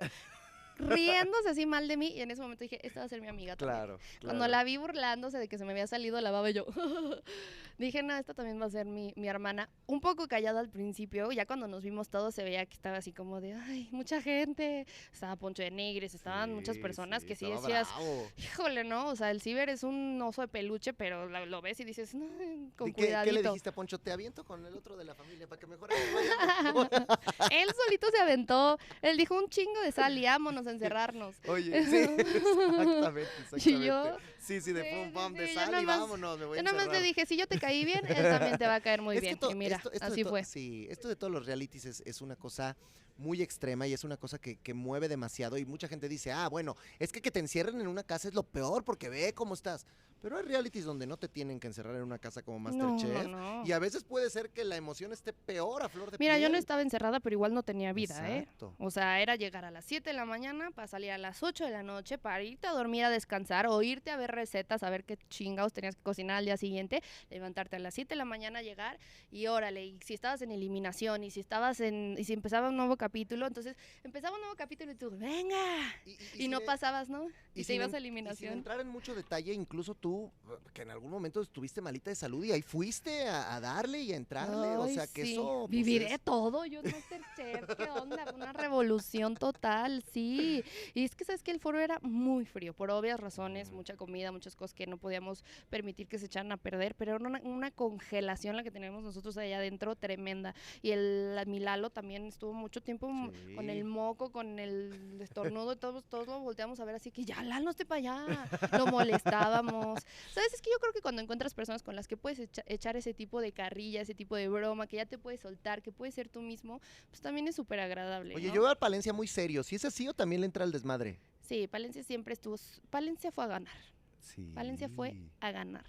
S3: Riéndose así mal de mí, y en ese momento dije, esta va a ser mi amiga. también.
S1: Claro.
S3: Cuando la vi burlándose de que se me había salido la baba, yo dije, no, esta también va a ser mi, mi hermana. Un poco callada al principio, ya cuando nos vimos todos se veía que estaba así como de, ay, mucha gente. Estaba Poncho de Nigres, estaban muchas personas que sí decías,
S1: bravo.
S3: híjole, ¿no? O sea, el ciber es un oso de peluche, pero lo, lo ves y dices, no, con
S1: ¿Y qué, qué le dijiste a Poncho? Te aviento con el otro de la familia para que mejore.
S3: Él solito se aventó, él dijo un chingo de sal y vámonos a encerrarnos.
S1: Oye, sí, exactamente, exactamente.
S3: Y yo,
S1: sí, sí, de
S3: sí,
S1: pum, pam, de
S3: sí,
S1: sal y
S3: más-
S1: vámonos, me voy
S3: Yo nada más le dije, si yo te caí bien, él también te va a caer muy
S1: Es
S3: bien. y mira,
S1: esto- esto de
S3: así fue.
S1: Sí, esto de todos los realities es, es una cosa muy extrema y es una cosa que, que mueve demasiado y mucha gente dice, ah, bueno, es que que te encierren en una casa es lo peor porque ve cómo estás. Pero hay realities donde no te tienen que encerrar en una casa como
S3: No,
S1: Masterchef
S3: no.
S1: y a veces puede ser que la emoción esté peor a flor de
S3: Mira, yo no
S1: piel.
S3: estaba encerrada, pero igual no tenía vida, ¿eh?
S1: Exacto.
S3: O sea, era llegar a las 7 de la mañana para salir a las 8 de la noche, para irte a dormir, a descansar, o irte a ver recetas, a ver qué chingados tenías que cocinar al día siguiente, levantarte a las 7 de la mañana, llegar y órale, y si estabas en eliminación, y si estabas en, y si empezaba un nuevo capítulo, entonces empezaba un nuevo capítulo y tú, venga,
S1: Y,
S3: y, no
S1: sin-
S3: pasabas, ¿no? Y, te ibas a
S1: Y sin
S3: eliminación.
S1: entrar en mucho detalle, incluso tú, que en algún momento estuviste malita de salud y ahí fuiste a, a darle y a entrarle. o
S3: Ay,
S1: sea, que
S3: sí.
S1: eso. pues,
S3: Viviré
S1: es-
S3: todo, yo Masterchef, ¿qué onda? Una revolución total, sí. Y es que sabes que el foro era muy frío, por obvias razones, mucha comida, muchas cosas que no podíamos permitir que se echaran a perder, pero era una, una congelación la que teníamos nosotros allá adentro tremenda. Y el la- mi Lalo también estuvo mucho tiempo m- con el moco, con el estornudo, todos, todos lo volteamos a ver así que ya, Lalo, esté para allá. Lo molestábamos. ¿Sabes? Es que yo creo que cuando encuentras personas con las que puedes echa- echar ese tipo de carrilla, ese tipo de broma, que ya te puedes soltar, que puedes ser tú mismo, pues también es súper agradable.
S1: Oye,
S3: ¿no?
S1: yo veo al Palencia muy serio. ¿Si es así o también le entra el desmadre?
S3: Sí, Palencia siempre estuvo. Palencia fue a ganar.
S1: Sí.
S3: Palencia fue a ganar.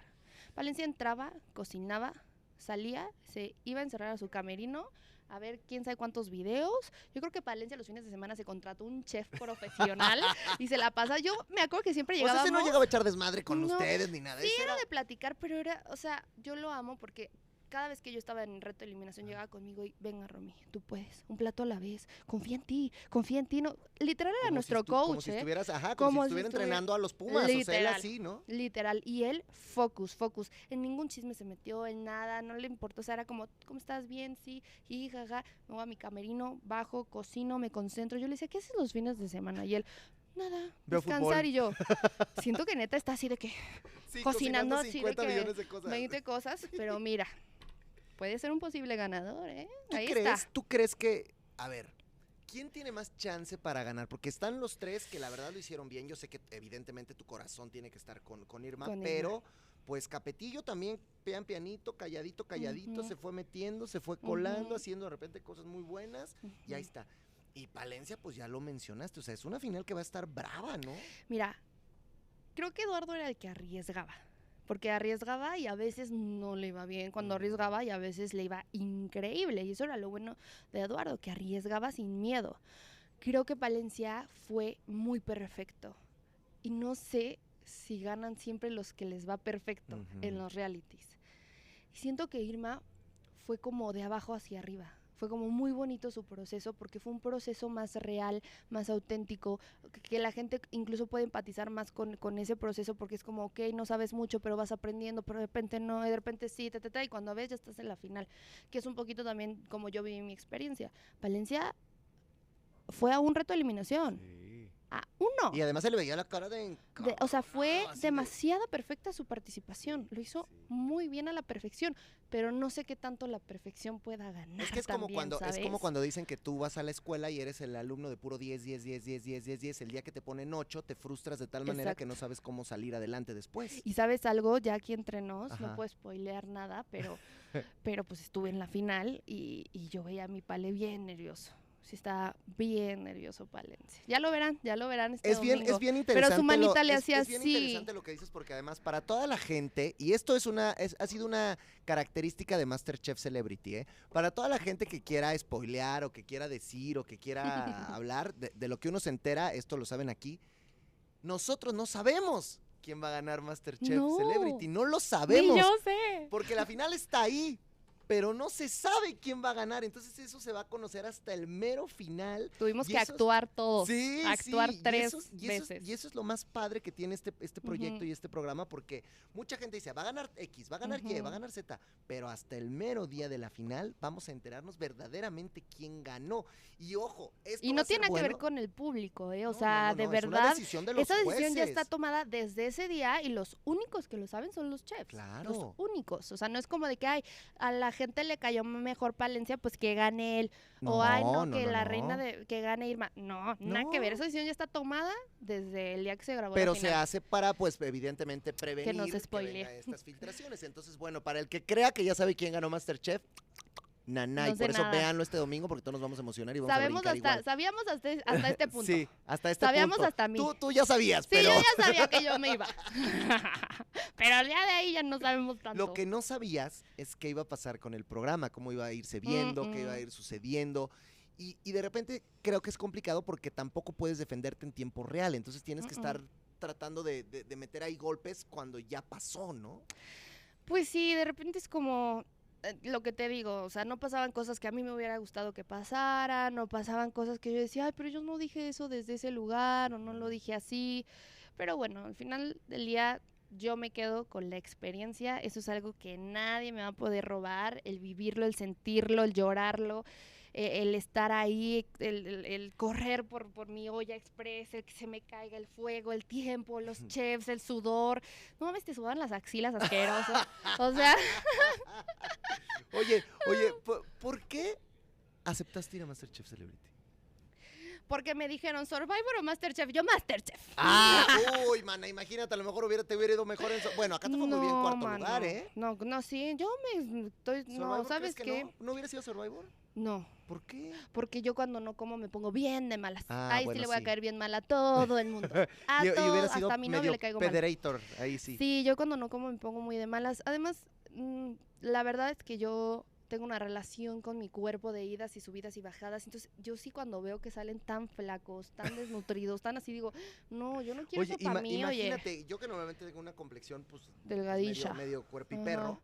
S3: Palencia entraba, cocinaba, salía, se iba a encerrar a su camerino a ver quién sabe cuántos videos. Yo creo que Palencia los fines de semana se contrató un chef profesional y se la pasa. Yo me acuerdo que siempre
S1: O sea, no llegaba a echar desmadre con
S3: No.
S1: ustedes ni nada.
S3: Sí, era
S1: era-
S3: de platicar, pero era, o sea, yo lo amo porque cada vez que yo estaba en reto de eliminación llegaba conmigo y venga Romy, tú puedes, un plato a la vez, confía en ti, confía en ti, no, literal era
S1: como si
S3: nuestro
S1: estu- Como
S3: coach,
S1: si
S3: ¿eh?
S1: estuvieras, ajá, como,
S3: Como
S1: si
S3: si
S1: estuviera entrenando a los Pumas. O sea, él así, ¿no?
S3: Literal, y él, focus, focus, en ningún chisme se metió, en nada, no le importó, o sea, era como, ¿cómo estás? Bien, sí, y jaja, me voy a mi camerino, bajo, cocino, me concentro, yo le decía, ¿qué haces los fines de semana? Y él, nada,
S1: Veo
S3: descansar,
S1: fútbol.
S3: y yo, siento que neta está así de que,
S1: Sí,
S3: Cocinando así de
S1: 50
S3: que
S1: millones de cosas.
S3: 20 cosas, pero mira, puede ser un posible ganador, ¿eh?
S1: ¿Tú
S3: Ahí
S1: crees,
S3: está.
S1: ¿Tú crees que, a ver, quién tiene más chance para ganar? Porque están los tres que la verdad lo hicieron bien. Yo sé que evidentemente tu corazón tiene que estar con, con Irma,
S3: Con Irma.
S1: pero pues Capetillo también, pian pianito, calladito, calladito, se fue metiendo, se fue colando, haciendo de repente cosas muy buenas y ahí está. Y Palencia, pues ya lo mencionaste, o sea, es una final que va a estar brava, ¿no?
S3: Mira, creo que Eduardo era el que arriesgaba. Porque arriesgaba y a veces no le iba bien cuando arriesgaba y a veces le iba increíble. Y eso era lo bueno de Eduardo, que arriesgaba sin miedo. Creo que Palencia fue muy perfecto. Y no sé si ganan siempre los que les va perfecto en los realities. Y siento que Irma fue como de abajo hacia arriba. Fue como muy bonito su proceso porque fue un proceso más real, más auténtico, que- la gente incluso puede empatizar más con, con ese proceso porque es como, ok, no sabes mucho, pero vas aprendiendo, pero de repente no, de repente sí, ta, ta, ta, y cuando ves ya estás en la final, que es un poquito también como yo viví mi experiencia. Valencia fue a un reto de eliminación. A uno.
S1: Y además se le veía la cara de...
S3: De- o sea, fue
S1: de-
S3: demasiado perfecta su participación. Lo hizo
S1: Sí.
S3: muy bien a la perfección, pero no sé qué tanto la perfección pueda ganar.
S1: Es que es como cuando es como cuando dicen que tú vas a la escuela y eres el alumno de puro 10, 10, 10, 10, 10, 10, 10. El día que te ponen 8 te frustras de tal manera que no sabes cómo salir adelante después.
S3: Y sabes algo, ya aquí entre nos,
S1: Ajá.
S3: no puedo spoilear nada, pero, pero pues estuve en la final y, y yo veía a mi Pale bien nervioso. Sí está bien nervioso Palencia. Ya lo verán, ya lo verán este
S1: Es bien, es bien
S3: Pero
S1: interesante.
S3: su manita
S1: lo,
S3: le hacía
S1: es bien
S3: así.
S1: interesante lo que dices porque además para toda la gente, y esto es una, es- ha sido una característica de Masterchef Celebrity, ¿eh? Para toda la gente que quiera spoilear o que quiera decir o que quiera hablar de, de lo que uno se entera, esto lo saben aquí, nosotros no sabemos quién va a ganar Masterchef
S3: No.
S1: Celebrity, no lo
S3: Ni
S1: sabemos.
S3: yo sé.
S1: Porque la final está ahí, pero no se sabe quién va a ganar. Entonces eso se va a conocer hasta el mero final.
S3: Tuvimos
S1: Y
S3: que actuar todos.
S1: Sí,
S3: actuar
S1: sí,
S3: tres
S1: y eso
S3: veces.
S1: y eso es lo más padre que tiene este, este proyecto y este programa, porque mucha gente dice, va a ganar X, va a ganar Y, va a ganar Z, pero hasta el mero día de la final vamos a enterarnos verdaderamente quién ganó. Y ojo, esto
S3: Y
S1: va
S3: no
S1: a
S3: tiene nada que ver con el público, ¿eh? O
S1: No,
S3: sea,
S1: no, no,
S3: de verdad,
S1: decisión de los
S3: esa decisión ya está tomada desde ese día y los únicos que lo saben son los chefs.
S1: Claro.
S3: Los únicos. O sea, no es como de que, ay, a la gente le cayó mejor Palencia, pues que gane él. o, ay, no,
S1: no,
S3: que
S1: no,
S3: la reina de que gane Irma. No, nada que ver. Esa decisión ya está tomada desde el día que se grabó
S1: Pero
S3: la
S1: se
S3: final.
S1: hace para, pues, evidentemente prevenir
S3: no se
S1: que venga estas filtraciones. Entonces, bueno, para el que crea que ya sabe quién ganó Masterchef, naná.
S3: No
S1: y por eso
S3: nada.
S1: véanlo este domingo porque todos nos vamos a emocionar y vamos
S3: Sabemos
S1: a
S3: hasta,
S1: igual.
S3: sabíamos hasta, hasta este punto.
S1: Sí, hasta este
S3: Sabíamos
S1: punto.
S3: hasta mí.
S1: Tú, tú ya sabías,
S3: Sí,
S1: pero
S3: yo ya sabía que yo me iba. Pero al día de ahí ya no sabemos tanto.
S1: lo que no sabías es qué iba a pasar con el programa, cómo iba a irse viendo, qué iba a ir sucediendo. Y, y de repente creo que es complicado porque tampoco puedes defenderte en tiempo real. Entonces tienes que estar tratando de, de- de meter ahí golpes cuando ya pasó, ¿no?
S3: Pues sí, de repente es como lo que te digo, o sea, no pasaban cosas que a mí me hubiera gustado que pasaran, no pasaban cosas que yo decía, ay, pero yo no dije eso desde ese lugar o no lo dije así. Pero bueno, al final del día yo me quedo con la experiencia, eso es algo que nadie me va a poder robar, el vivirlo, el sentirlo, el llorarlo. Eh, el estar ahí, el, el- el correr por, por mi olla express, el que se me caiga el fuego, el tiempo, los chefs, el sudor. No mames, te sudan las axilas asqueroso. O sea,
S1: Oye, oye, ¿por, por qué aceptaste ir a Masterchef Celebrity?
S3: porque me dijeron Survivor o Masterchef. Yo Masterchef.
S1: Ah, uy, mana, imagínate, a lo mejor hubiera, te hubiera ido mejor en... so- Bueno, acá te fue muy bien
S3: No,
S1: cuarto lugar, ¿eh?
S3: No, no, sí, yo me estoy, no,
S1: ¿Survivor
S3: ¿sabes
S1: crees que
S3: qué?
S1: No? ¿No hubiera sido Survivor?
S3: No,
S1: ¿Por qué?
S3: porque yo cuando no como me pongo bien de malas.
S1: Ah,
S3: Ahí
S1: bueno,
S3: sí le voy
S1: sí.
S3: a caer bien mal a todo el mundo. A todo,
S1: hubiera sido
S3: hasta a mi novio le caigo mal.
S1: pederator, ahí sí.
S3: Sí, yo cuando no como me pongo muy de malas. Además, mm, la verdad es que yo tengo una relación con mi cuerpo de idas y subidas y bajadas. Entonces, yo sí cuando veo que salen tan flacos, tan desnutridos, tan así, digo, no, yo no quiero
S1: Oye,
S3: eso para mí, oye.
S1: imagínate, yo que normalmente tengo una complexión, pues,
S3: Delgadilla.
S1: medio, medio cuerpo y perro.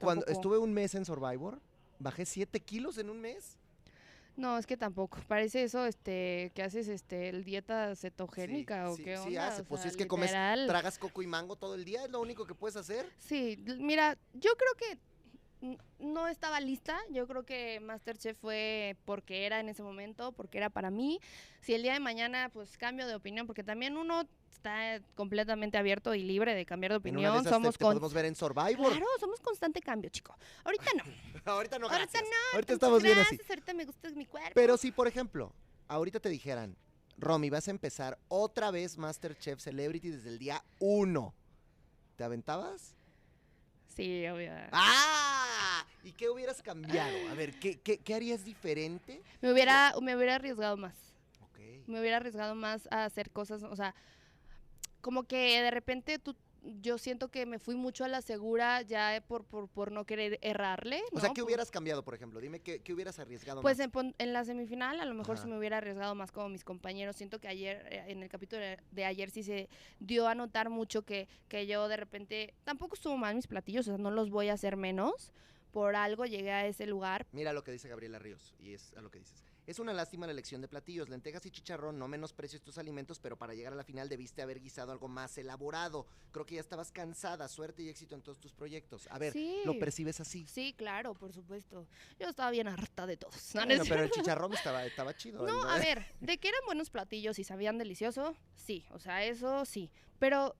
S1: Cuando
S3: Tampoco.
S1: estuve un mes en Survivor, bajé 7 kilos en un mes.
S3: No, es que tampoco. Parece eso, este, que haces, este, el dieta cetogénica o
S1: sí,
S3: qué
S1: sí
S3: onda.
S1: hace,
S3: o
S1: pues, si
S3: sea,
S1: es que comes. Tragas coco y mango todo el día, es lo único que puedes hacer.
S3: Sí, mira, yo creo que no estaba lista. Yo creo que Masterchef fue porque era en ese momento, porque era para mí. Si el día de mañana, pues cambio de opinión, porque también uno está completamente abierto y libre de cambiar de
S1: En una de
S3: opinión.
S1: esas te-
S3: Somos
S1: te,
S3: con...
S1: podemos ver en Survivor.
S3: Claro, somos constante cambio, chico. Ahorita no.
S1: Ahorita no,
S3: Ahorita no,
S1: Ahorita estamos bien así.
S3: Ahorita me gusta mi cuerpo.
S1: Pero si, por ejemplo, ahorita te dijeran, Romy, vas a empezar otra vez Masterchef Celebrity desde el día 1. ¿Te aventabas?
S3: Sí, obvio.
S1: ¡Ah! ¿Y qué hubieras cambiado? A ver, ¿qué, qué, qué harías diferente?
S3: Me hubiera, me hubiera arriesgado más. Me hubiera arriesgado más a hacer cosas, o sea, como que de repente tú, yo siento que me fui mucho a la segura ya por, por, por no querer errarle.
S1: O sea. ¿qué hubieras cambiado, por ejemplo? Dime, ¿qué, qué hubieras arriesgado
S3: Pues
S1: más?
S3: en, pon- en la semifinal a lo mejor
S1: Ajá.
S3: sí me hubiera arriesgado más como mis compañeros. Siento que ayer, eh, en el capítulo de- de ayer sí se dio a notar mucho que, que yo de repente, tampoco estuvo mal mis platillos, o sea, no los voy a hacer menos, por algo llegué a ese lugar.
S1: Mira lo que dice Gabriela Ríos, y es a lo que dices. Es una lástima la elección de platillos, lentejas y chicharrón, no menosprecio estos alimentos, pero para llegar a la final debiste haber guisado algo más elaborado. Creo que ya estabas cansada, suerte y éxito en todos tus proyectos. A ver,
S3: Sí.
S1: ¿lo percibes así?
S3: Sí, claro, por supuesto. Yo estaba bien harta de todos. No, no
S1: Bueno, pero el chicharrón estaba, estaba chido.
S3: No,
S1: el-
S3: a ver, de que eran buenos platillos y sabían delicioso, sí, o sea, eso sí. Pero,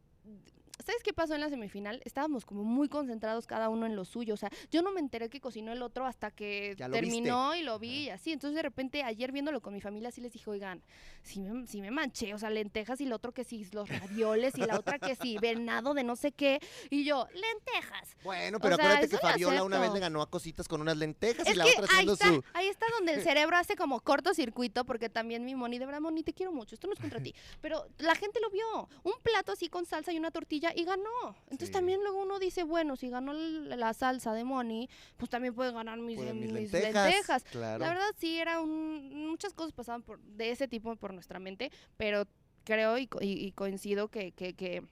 S3: ¿sabes qué pasó en la semifinal? Estábamos como muy concentrados cada uno en lo suyo. O sea, yo no me enteré que cocinó el otro hasta que terminó y lo vi
S1: Ajá.
S3: y así. Entonces, de repente, ayer viéndolo con mi familia, sí les dije, oigan, sí me, sí me manché. O sea, lentejas y el otro que sí, los ravioles y la otra que sí, venado de no sé qué. Y yo, lentejas.
S1: Bueno,
S3: O
S1: pero
S3: sea,
S1: acuérdate que Fabiola una vez le ganó a cositas con unas lentejas y la
S3: que
S1: otra
S3: ahí
S1: haciendo
S3: está,
S1: su.
S3: ahí está donde el cerebro hace como cortocircuito, porque también mi Moni, de verdad, Moni, te quiero mucho, esto no es contra ti, pero la gente lo vio, un plato así con salsa y una tortilla y ganó. Entonces
S1: Sí.
S3: también luego uno dice, bueno, si ganó la salsa de Moni, pues también puede ganar mis,
S1: Pues, mis
S3: mis
S1: lentejas.
S3: lentejas.
S1: Claro.
S3: La verdad sí, era un, muchas cosas pasaban por, de ese tipo por nuestra mente, pero creo y, y- y coincido que, que, que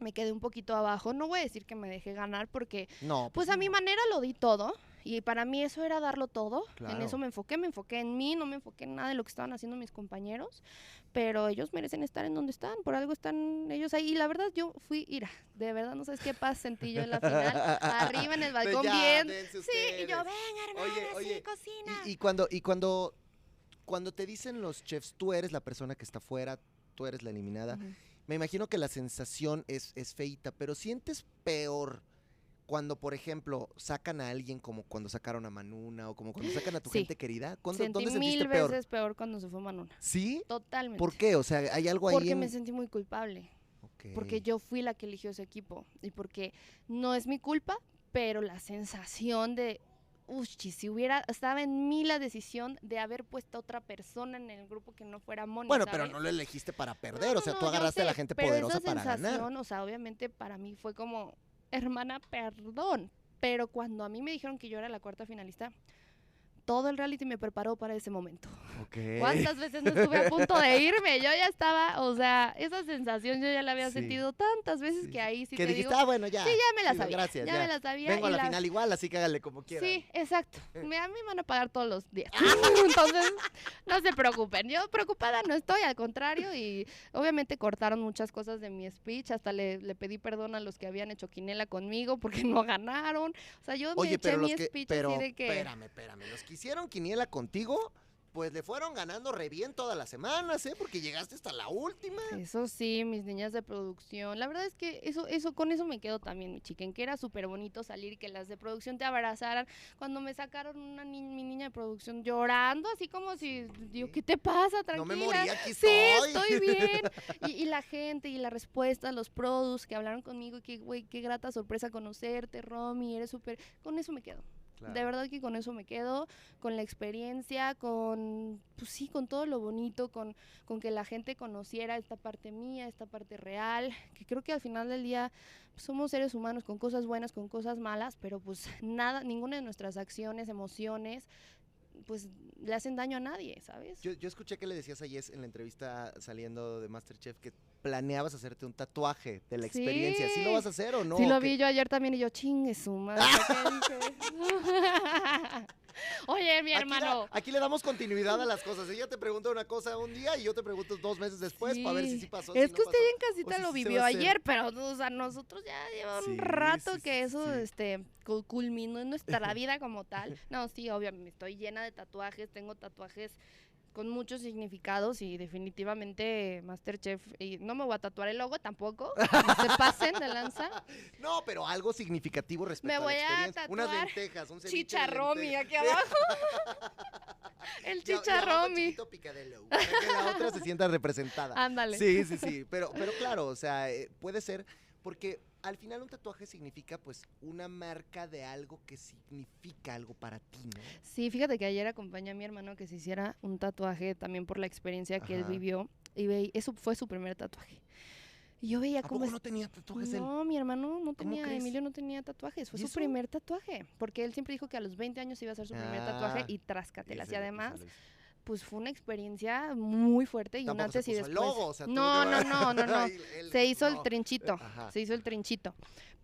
S3: me quedé un poquito abajo. No voy a decir que me dejé ganar porque
S1: no,
S3: pues a mi manera lo di todo y para mí eso era darlo todo. En
S1: Claro.
S3: eso me enfoqué, me enfoqué en mí, no me enfoqué en nada de lo que estaban haciendo mis compañeros, pero ellos merecen estar en donde están, por algo están ellos ahí. Y la verdad yo fui, ira, de verdad no sabes qué paz sentí yo en la final, arriba en el balcón
S1: ya,
S3: bien. Sí, y yo, venga hermana,
S1: Oye,
S3: sí, cocina.
S1: Y, y cuando, y cuando, cuando te dicen los chefs, tú eres la persona que está fuera, tú eres la eliminada, me imagino que la sensación es, es feita, pero sientes peor cuando, por ejemplo, sacan a alguien como cuando sacaron a Manuna o como cuando sacan a tu
S3: Sí.
S1: gente querida. ¿Cuándo,
S3: Sentí
S1: ¿Dónde
S3: mil
S1: sentiste peor?
S3: veces peor cuando se fue Manuna.
S1: ¿Sí?
S3: Totalmente.
S1: ¿Por qué? O sea, hay algo ahí
S3: Porque
S1: en-
S3: me sentí muy culpable. Porque yo fui la que eligió ese equipo. Y porque no es mi culpa, pero la sensación de, uy, si hubiera, estaba en mí la decisión de haber puesto a otra persona en el grupo que no fuera Moni.
S1: Bueno, pero no lo elegiste para perder,
S3: no,
S1: o sea,
S3: no,
S1: tú agarraste a la gente
S3: pero
S1: poderosa
S3: esa
S1: para ganar.
S3: O sea, obviamente para mí fue como, hermana, perdón. Pero cuando a mí me dijeron que yo era la cuarta finalista, todo el reality me preparó para ese momento. ¿Cuántas veces no estuve a punto de irme? Yo ya estaba, o sea, esa sensación yo ya la había
S1: Sí.
S3: sentido tantas veces
S1: Sí,
S3: que ahí sí
S1: que
S3: te
S1: dijiste,
S3: digo,
S1: ah, bueno, ya.
S3: sí, ya me la
S1: sí,
S3: sabía,
S1: Gracias,
S3: ya,
S1: ya.
S3: me la sabía.
S1: Vengo a la
S3: la-
S1: final igual, así que háganle como quieran.
S3: Sí, exacto. Me, a mí me van a pagar todos los días.
S1: Ah.
S3: Entonces, no se preocupen. Yo preocupada no estoy, al contrario. Y obviamente cortaron muchas cosas de mi speech. Hasta le, le pedí perdón a los que habían hecho quinela conmigo porque no ganaron. O sea, yo me
S1: Oye,
S3: eché
S1: pero los
S3: mi
S1: que,
S3: speech
S1: pero,
S3: así de que...
S1: espérame, espérame, los que hicieron quiniela contigo, pues le fueron ganando re bien todas las semanas, ¿eh? Porque llegaste hasta la última.
S3: Eso sí, mis niñas de producción. La verdad es que eso, eso, con eso me quedo también, mi chiquen, que era súper bonito salir y que las de producción te abrazaran. Cuando me sacaron una ni- mi niña de producción llorando, así como si, digo, ¿qué te pasa? Tranquila.
S1: No me morí, aquí
S3: Sí,
S1: estoy.
S3: estoy bien. Y, y la gente y la respuesta, los produs que hablaron conmigo, que, güey, qué grata sorpresa conocerte, Romy, eres súper... Con eso me quedo. De verdad que con eso me quedo, con la experiencia, con, pues sí, con todo lo bonito, con, con que la gente conociera esta parte mía, esta parte real, que creo que al final del día pues, somos seres humanos con cosas buenas, con cosas malas, pero pues nada, ninguna de nuestras acciones, emociones, pues le hacen daño a nadie, ¿sabes?
S1: Yo, yo escuché que le decías a Jess en la entrevista saliendo de Masterchef que planeabas hacerte un tatuaje de la experiencia. ¿Sí lo vas a hacer o no?
S3: sí
S1: ¿O
S3: lo
S1: qué?
S3: vi yo ayer también y yo, chingue su madre. Oye, mi
S1: Aquí, da-
S3: hermano.
S1: aquí le damos continuidad a las cosas. Ella te pregunta una cosa un día y yo te pregunto dos meses después para ver si
S3: Sí.
S1: pasó.
S3: Es
S1: si
S3: que
S1: no
S3: usted
S1: pasó.
S3: en casita
S1: si
S3: lo vivió ayer, pero o sea, nosotros ya lleva un rato que eso este culminó en nuestra vida como tal. No, sí, obviamente estoy llena de tatuajes, tengo tatuajes con muchos significados y definitivamente Masterchef y no me voy a tatuar el logo tampoco, se pasen de lanza.
S1: No, pero algo significativo respecto
S3: Me
S1: a
S3: voy
S1: la
S3: a
S1: experiencia. Unas
S3: tatuar
S1: lentejas, un
S3: Chicharromi aquí abajo. El
S1: a-
S3: chicharromi.
S1: chiquito picadillo, Para que la otra se sienta representada.
S3: Ándale.
S1: Sí, sí, sí. Pero, pero claro, o sea, eh, puede ser porque al final un tatuaje significa pues una marca de algo que significa algo para ti, ¿no?
S3: Sí, fíjate que ayer acompañé a mi hermano que se hiciera un tatuaje también por la experiencia que él vivió y ve, eso fue su primer tatuaje. Y yo veía
S1: ¿A
S3: cómo
S1: poco
S3: es-
S1: no tenía tatuajes él?
S3: No, mi hermano no tenía? Emilio no tenía tatuajes, fue
S1: ¿Y
S3: su
S1: eso?
S3: primer tatuaje, porque él siempre dijo que a los 20 años iba a hacer su primer tatuaje
S1: Ah,
S3: y tráscatelas. Y además. Pues fue una experiencia muy fuerte y un antes y después.
S1: logo, o sea,
S3: no, no, no, no, no.
S1: Él-
S3: Se hizo el trinchito, se hizo el trinchito.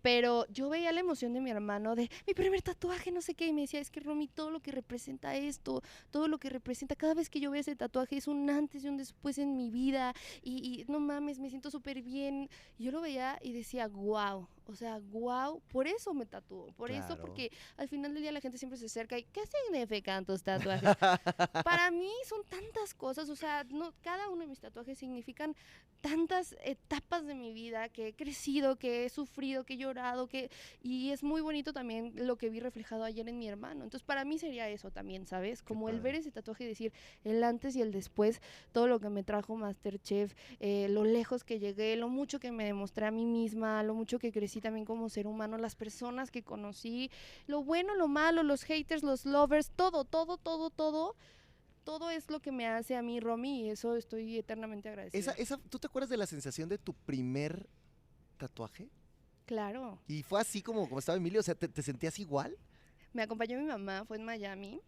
S3: Pero yo veía la emoción de mi hermano de mi primer tatuaje, no sé qué, y me decía, es que Romy, todo lo que representa esto, todo lo que representa, cada vez que yo veo ese tatuaje es un antes y un después en mi vida, y, y no mames, me siento súper bien. Y yo lo veía y decía, wow, o sea, wow, por eso me tatúo, por eso, porque al final del día la gente siempre se acerca y, ¿qué significan tus tatuajes? Para mí son tantas cosas, o sea, no, cada uno de mis tatuajes significan tantas etapas de mi vida que he crecido, que he sufrido, que he llorado, que y es muy bonito también lo que vi reflejado ayer en mi hermano. Entonces, para mí sería eso también, ¿sabes? Como el ver ese tatuaje y decir el antes y el después, todo lo que me trajo MasterChef, eh, lo lejos que llegué, lo mucho que me demostré a mí misma, lo mucho que crecí también como ser humano, las personas que conocí, lo bueno, lo malo, los haters, los lovers, todo, todo, todo, todo. Todo es lo que me hace a mí, Romy, y eso estoy eternamente agradecida.
S1: Esa, esa, ¿Tú te acuerdas de la sensación de tu primer tatuaje?
S3: Claro.
S1: Y fue así como, como estaba Emilio, o sea, ¿te, te sentías igual?
S3: Me acompañó mi mamá, fue en Miami.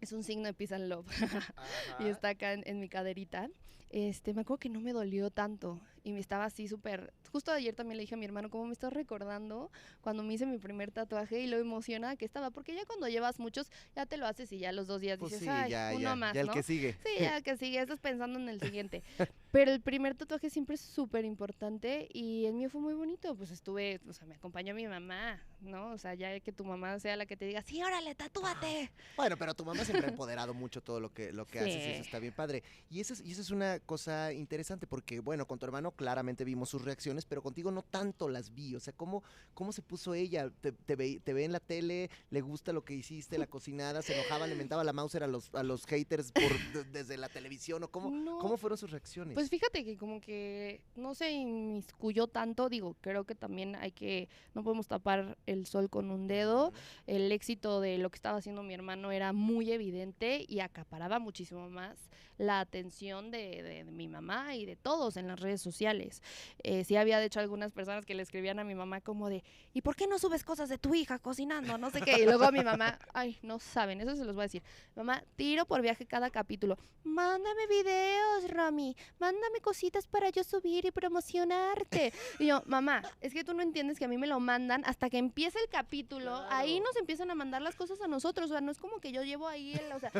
S3: Es un signo de Peace and Love. y está acá en, en mi caderita. Este, me acuerdo que no me dolió tanto y me estaba así súper... Justo ayer también le dije a mi hermano cómo me estás recordando cuando me hice mi primer tatuaje y lo emocionada que estaba, porque ya cuando llevas muchos ya te lo haces y ya los dos días
S1: Pues
S3: dices,
S1: sí,
S3: ay,
S1: ya,
S3: uno
S1: ya,
S3: más,
S1: ya el
S3: ¿no?
S1: que sigue.
S3: Sí, ya que sigue, estás pensando en el siguiente. Pero el primer tatuaje siempre es súper importante y el mío fue muy bonito. Pues estuve, o sea, me acompañó mi mamá, ¿no? O sea, ya que tu mamá sea la que te diga, sí, órale, tatúate.
S1: Bueno, pero tu mamá siempre ha empoderado mucho todo lo que, lo que haces y eso
S3: Sí.
S1: está bien padre. Y eso, es, y eso es una cosa interesante porque, bueno, con tu hermano claramente vimos sus reacciones, pero contigo no tanto las vi. O sea, ¿cómo, cómo se puso ella? ¿Te, te ve, te ve en la tele? ¿Le gusta lo que hiciste, la cocinada? ¿Se enojaba, le mentaba la Mauser a los, a los haters por, de- desde la televisión? ¿O cómo,
S3: No.
S1: cómo fueron sus reacciones?
S3: Pues fíjate que como que no se inmiscuyó tanto, digo, creo que también hay que, no podemos tapar el sol con un dedo. El éxito de lo que estaba haciendo mi hermano era muy evidente y acaparaba muchísimo más la atención de, de- de mi mamá y de todos en las redes sociales. Eh, sí había de hecho algunas personas que le escribían a mi mamá como de, ¿y por qué no subes cosas de tu hija cocinando? No sé qué. Y luego mi mamá, ay, no saben, eso se los voy a decir. Mamá, tiro por viaje cada capítulo. Mándame videos, Rami. Mándame cositas para yo subir y promocionarte. Y yo, mamá, es que tú no entiendes que a mí me lo mandan hasta que empieza el capítulo. Ahí nos empiezan a mandar las cosas a nosotros. O sea, no es como que yo llevo ahí, el, o sea,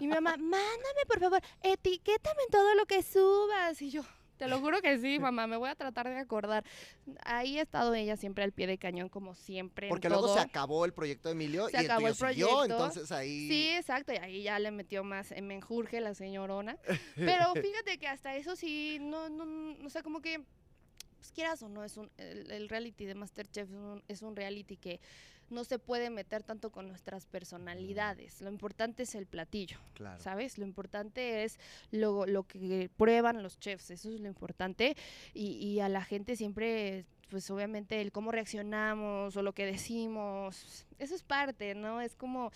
S3: y mi mamá, mándame por favor, etiquétame en todo lo que subas. Y yo, te lo juro que sí, mamá, me voy a tratar de acordar. Ahí ha estado ella siempre al pie de cañón, como siempre. en
S1: Porque luego
S3: todo.
S1: se acabó el proyecto de Emilio
S3: Se
S1: y
S3: acabó el
S1: siguió,
S3: proyecto.
S1: entonces ahí...
S3: Sí, exacto, y ahí ya le metió más en menjurje la señorona. Pero fíjate que hasta eso sí, no, no, no, o sea, como que, pues quieras o no, es un, el, el reality de Masterchef es un, es un reality que no se puede meter tanto con nuestras personalidades. Lo importante es el platillo,
S1: Claro.
S3: ¿sabes? Lo importante es lo, lo que prueban los chefs, eso es lo importante. Y, y a la gente siempre, pues obviamente el cómo reaccionamos o lo que decimos, eso es parte, ¿no? Es como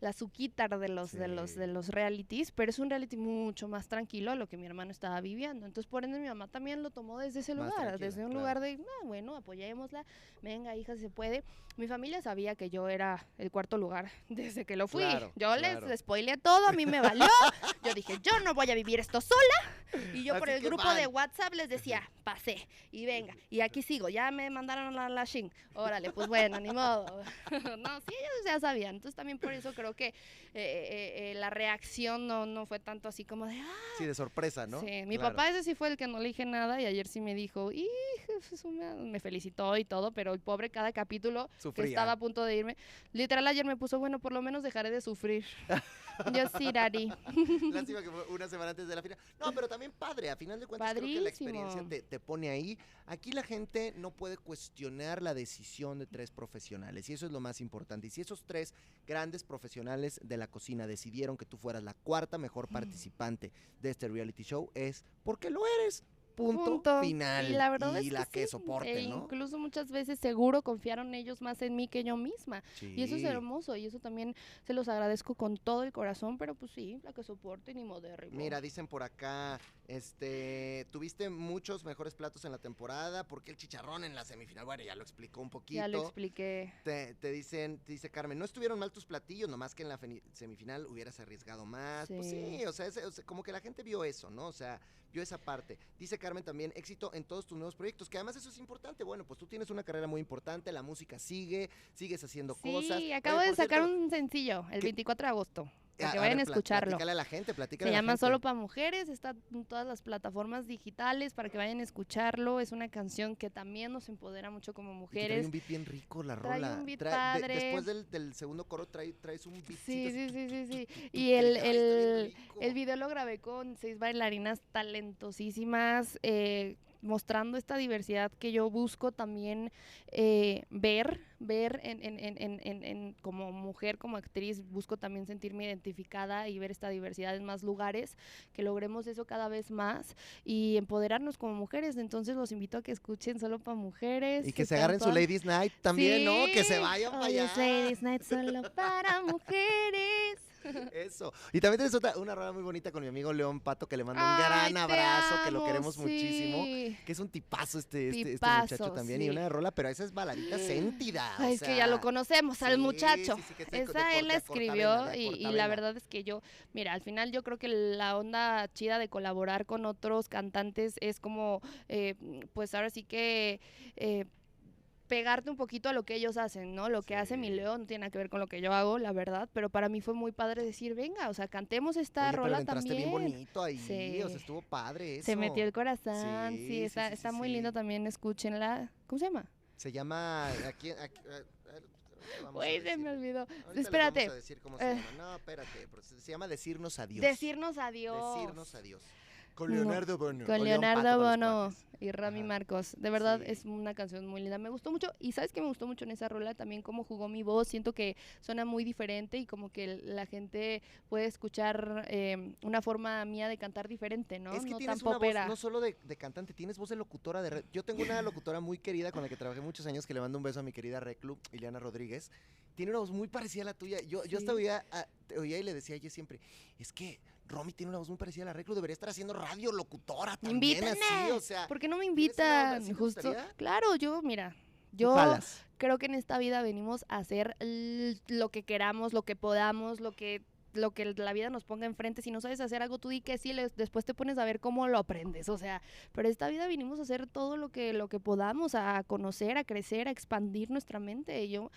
S3: la suquitar de los, de los, de los realities, pero es un reality mucho más tranquilo a lo que mi hermano estaba viviendo. Entonces, por ende, mi mamá también lo tomó desde ese
S1: Más
S3: lugar, desde un
S1: claro.
S3: lugar de, ah, bueno, apoyémosla, venga, hija, si se puede. Mi familia sabía que yo era el cuarto lugar desde que lo fui.
S1: Claro,
S3: yo
S1: claro.
S3: les spoileé todo, a mí me valió. yo dije, yo no voy a vivir esto sola. Y yo por el grupo de. WhatsApp les decía, pasé, y venga, y aquí sigo, ya me mandaron la, la shin. Órale, pues bueno, ni modo. no, sí, ellos ya sabían. Entonces también por eso creo que eh, eh, eh, la reacción no, no fue tanto así como de, ah,
S1: Sí, de sorpresa, ¿no?
S3: Sí, mi
S1: Claro.
S3: papá ese sí fue el que no le dije nada y ayer sí me dijo, "Hijo, es una-", me felicitó y todo, pero el pobre cada capítulo que estaba a punto de irme, literal ayer me puso, bueno, por lo menos dejaré de sufrir. Yo sí, Dari.
S1: Lástima que fue una semana antes de la final. No, pero también padre. A final de cuentas, creo que la experiencia te, te pone ahí. Aquí la gente no puede cuestionar la decisión de tres profesionales. Y eso es lo más importante. Y si esos tres grandes profesionales de la cocina decidieron que tú fueras la cuarta mejor participante de este reality show, es porque lo eres. Punto, final.
S3: Y la verdad es
S1: la
S3: que,
S1: que
S3: sí,
S1: soporte,
S3: e
S1: ¿no?
S3: Incluso muchas veces seguro confiaron ellos más en mí que yo misma. Y eso es hermoso y eso también se los agradezco con todo el corazón, pero pues sí, la que soporte ni modérrimo.
S1: Mira, dicen por acá, este, tuviste muchos mejores platos en la temporada, ¿por qué el chicharrón en la semifinal? Bueno, ya lo explicó un poquito.
S3: ya lo expliqué.
S1: Te, te dicen, te dice Carmen, no estuvieron mal tus platillos, nomás que en la semifinal hubieras arriesgado más. Pues
S3: Sí.
S1: sí, o sea, es- o sea, como que la gente vio eso, ¿no? O sea, vio esa parte. Dice Carmen también, éxito en todos tus nuevos proyectos, que además eso es importante. Bueno, pues tú tienes una carrera muy importante, la música sigue, sigues haciendo cosas.
S3: Sí,
S1: Oye,
S3: acabo de sacar
S1: cierto,
S3: un sencillo el
S1: ¿qué?
S3: 24 de agosto. Para que
S1: a
S3: vayan a
S1: ver,
S3: escucharlo.
S1: Platícale a la gente, platícale
S3: Se
S1: a la
S3: llama
S1: gente.
S3: Solo para Mujeres, está en todas las plataformas digitales para que vayan a escucharlo. Es una canción que también nos empodera mucho como
S1: Y
S3: mujeres.
S1: Trae un beat bien rico la
S3: Trae
S1: rola.
S3: un beat
S1: Trae- de-
S3: padre.
S1: después del, del segundo coro trae, traes un beat.
S3: Sí, sí, sí, sí, sí.
S1: Y
S3: Y el, el, el video lo grabé con seis bailarinas talentosísimas, eh, mostrando esta diversidad que yo busco también eh, ver, ver en, en- en- en- en- en- como mujer, como actriz, busco también sentirme identificada y ver esta diversidad en más lugares, que logremos eso cada vez más y empoderarnos como mujeres. Entonces los invito a que escuchen solo para mujeres.
S1: Y que se agarren su Ladies Night también, ¿no? Que se vayan para allá.
S3: es Ladies Night solo para mujeres.
S1: Eso. Y también tienes otra, una rola muy bonita con mi amigo León Pato, que le mando un
S3: Ay,
S1: gran abrazo, que lo queremos muchísimo. Que es un tipazo este, este, este muchacho
S3: Tipazo,
S1: también. Y una rola, pero esa es baladita sentida.
S3: Ay, es que ya lo conocemos al muchacho. Esa él la escribió y, la verdad es que yo, mira, al final yo creo que la onda chida de colaborar con otros cantantes es como, eh, pues ahora sí que eh, pegarte un poquito a lo que ellos hacen, ¿no? Lo que hace mi. Leo no tiene nada que ver con lo que yo hago, la verdad, pero para mí fue muy padre decir, venga, o sea, cantemos esta
S1: Oye, pero
S3: rola
S1: entraste
S3: también.
S1: bien bonito ahí.
S3: Sí.
S1: O sea, estuvo padre eso.
S3: Se metió el corazón,
S1: Sí,
S3: está, está muy lindo también, escúchenla. ¿Cómo se llama?
S1: Se llama. Aquí, aquí, a
S3: Güey, se me olvidó.
S1: Ahorita
S3: Espérate.
S1: Vamos a decir cómo se
S3: Eh.
S1: llama. No, espérate. pero se se llama Decirnos Adiós.
S3: Decirnos adiós.
S1: Decirnos Adiós. Con Leonardo Bono.
S3: Con Leonardo Bono y Rami
S1: Ajá.
S3: Marcos. De verdad
S1: Sí.
S3: es una canción muy linda. Me gustó mucho. Y sabes que me gustó mucho en esa rola también cómo jugó mi voz. Siento que suena muy diferente y como que la gente puede escuchar eh, una forma mía de cantar diferente, ¿no?
S1: Es que
S3: no
S1: tienes
S3: tan
S1: una voz no solo de, de cantante, tienes voz de locutora de red. Yo tengo una locutora muy querida con la que trabajé muchos años, que le mando un beso a mi querida Reclu, Ileana Rodríguez. Tiene una voz muy parecida a la tuya. Yo, yo hasta
S3: Sí.
S1: oía, a- oía y le decía a ella siempre, es que Romy tiene una voz muy parecida a la Reclu, debería estar haciendo radio locutora también así, o sea.
S3: ¿Por qué no me
S1: ¿tienes esa onda?
S3: invitan?
S1: ¿Sí te
S3: Justo. Claro, yo, mira. Yo creo que en esta vida venimos a hacer lo que queramos, lo que podamos, lo que lo que la vida nos ponga enfrente. Si no sabes hacer algo, tú di que sí, les- después te pones a ver cómo lo aprendes. O sea, pero esta vida vinimos a hacer todo lo que, lo que podamos, a conocer, a crecer, a expandir nuestra mente. Y yo,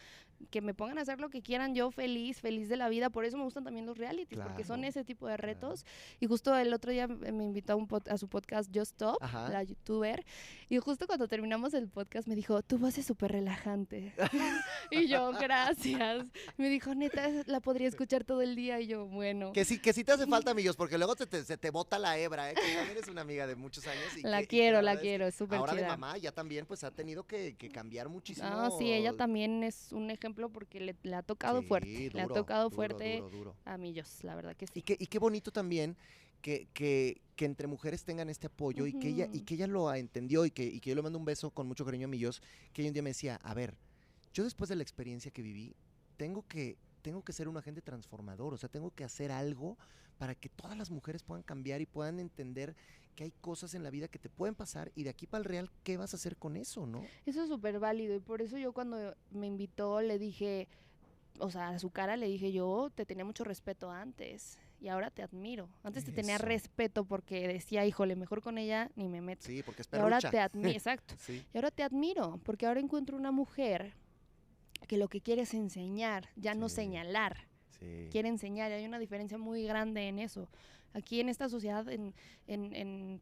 S3: que me pongan a hacer lo que quieran, yo feliz, feliz de la vida. Por eso me gustan también los realities, porque son
S1: Claro,
S3: ese tipo de
S1: claro.
S3: retos. Y justo el otro día me invitó a, un pod- a su podcast Just Stop,
S1: Ajá.
S3: la youtuber, y justo cuando terminamos el podcast me dijo, tu voz es súper relajante. y yo, gracias. Me dijo, neta, la podría escuchar todo el día. Y yo, bueno.
S1: Que sí, que sí te hace falta, amigos, porque luego te, te- se te bota la hebra, ¿eh? Que también eres una amiga de muchos años. Y
S3: La
S1: que- y
S3: quiero, la
S1: es que
S3: quiero, es súper
S1: Ahora de mamá ya también, pues ha tenido que, que cambiar muchísimo.
S3: No, sí, ella también es un ejemplo porque le, le ha tocado
S1: Sí,
S3: fuerte. le ha
S1: duro,
S3: tocado
S1: duro,
S3: fuerte
S1: duro, duro.
S3: a millos, la verdad que
S1: Y
S3: sí.
S1: qué, y qué bonito también que, que, que entre mujeres tengan este apoyo y, que ella, y que ella lo entendió y que, y que yo le mando un beso con mucho cariño a Millos, que ella un día me decía, a ver, yo después de la experiencia que viví, tengo que, tengo que ser un agente transformador, o sea, tengo que hacer algo para que todas las mujeres puedan cambiar y puedan entender que hay cosas en la vida que te pueden pasar y de aquí para el real, ¿qué vas a hacer con eso, no?
S3: Eso es súper válido y por eso yo cuando me invitó le dije, o sea, a su cara le dije, yo te tenía mucho respeto antes y ahora te admiro. Antes te tenía respeto porque decía, híjole, mejor con ella ni me meto.
S1: Sí, porque es
S3: y ahora te admiro, exacto.
S1: Sí,
S3: Y ahora te admiro porque ahora encuentro una mujer que lo que quiere es enseñar, ya no señalar.
S1: Sí.
S3: quiere enseñar. y Hay una diferencia muy grande en eso. Aquí en esta sociedad, en, en, en-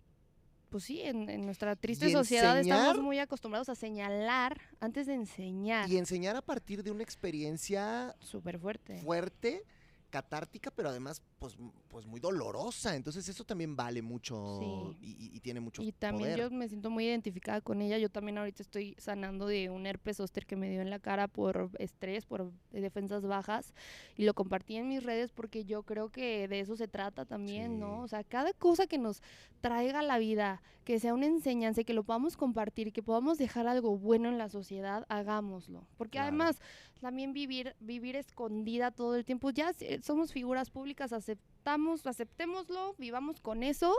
S3: pues sí, en, en nuestra triste sociedad
S1: enseñar-
S3: estamos muy acostumbrados a señalar antes de enseñar.
S1: Y enseñar a partir de una experiencia
S3: Súper fuerte.
S1: fuerte, catártica, pero además pues, pues muy dolorosa. Entonces eso también vale mucho
S3: Sí.
S1: y, y- tiene mucho
S3: Y también
S1: poder.
S3: yo me siento muy identificada con ella. Yo también ahorita estoy sanando de un herpes zóster que me dio en la cara por estrés, por defensas bajas. Y lo compartí en mis redes porque yo creo que de eso se trata también, ¿no?
S1: Sí.
S3: O sea, cada cosa que nos traiga a la vida, que sea una enseñanza que lo podamos compartir, que podamos dejar algo bueno en la sociedad, hagámoslo. Porque
S1: Claro.
S3: además también vivir, vivir escondida todo el tiempo, ya somos figuras públicas, aceptamos, aceptémoslo, vivamos con eso,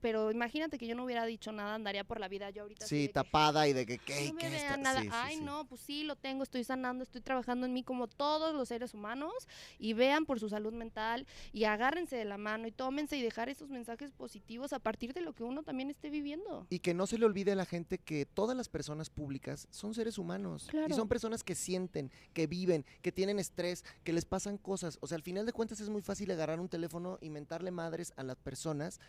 S3: pero imagínate que yo no hubiera dicho nada, andaría por la vida yo ahorita.
S1: Sí,
S3: que,
S1: tapada y de que, ¿qué?
S3: no me
S1: ¿qué está-?"
S3: nada.
S1: Sí, sí,
S3: Ay,
S1: sí.
S3: no, pues sí, lo tengo, estoy sanando, estoy trabajando en mí como todos los seres humanos y vean por su salud mental y agárrense de la mano y tómense y dejar esos mensajes positivos a partir de lo que uno también esté viviendo.
S1: Y que no se le olvide a la gente que todas las personas públicas son seres humanos. Y
S3: Claro.
S1: son personas que sienten, que viven, que tienen estrés, que les pasan cosas. O sea, al final de cuentas es muy fácil agarrar un teléfono y mentarle madres a las personas.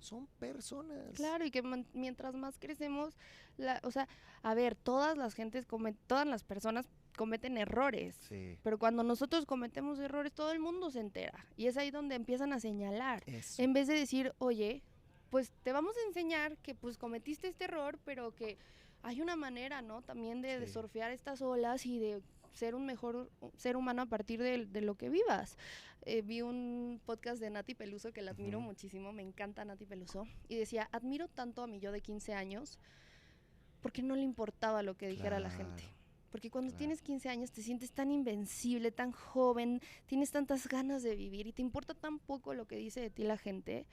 S1: Son personas.
S3: Claro, y que mientras más crecemos, la, o sea, a ver, todas las gentes, comet- todas las personas cometen errores.
S1: Sí.
S3: Pero cuando nosotros cometemos errores, todo el mundo se entera. Y es ahí donde empiezan a señalar.
S1: Eso.
S3: En vez de decir, oye, pues te vamos a enseñar que pues cometiste este error, pero que hay una manera, ¿no? También de, de
S1: Sí.
S3: surfear estas olas y de ser un mejor ser humano a partir de, de lo que vivas. Eh, vi un podcast de Nati Peluso que la admiro
S1: Ujú.
S3: muchísimo, me encanta Nati Peluso, y decía, admiro tanto a mi yo de 15 años porque no le importaba lo que dijera la gente. Porque cuando
S1: Claro.
S3: tienes 15 años te sientes tan invencible, tan joven, tienes tantas ganas de vivir y te importa tan poco lo que dice de ti la gente.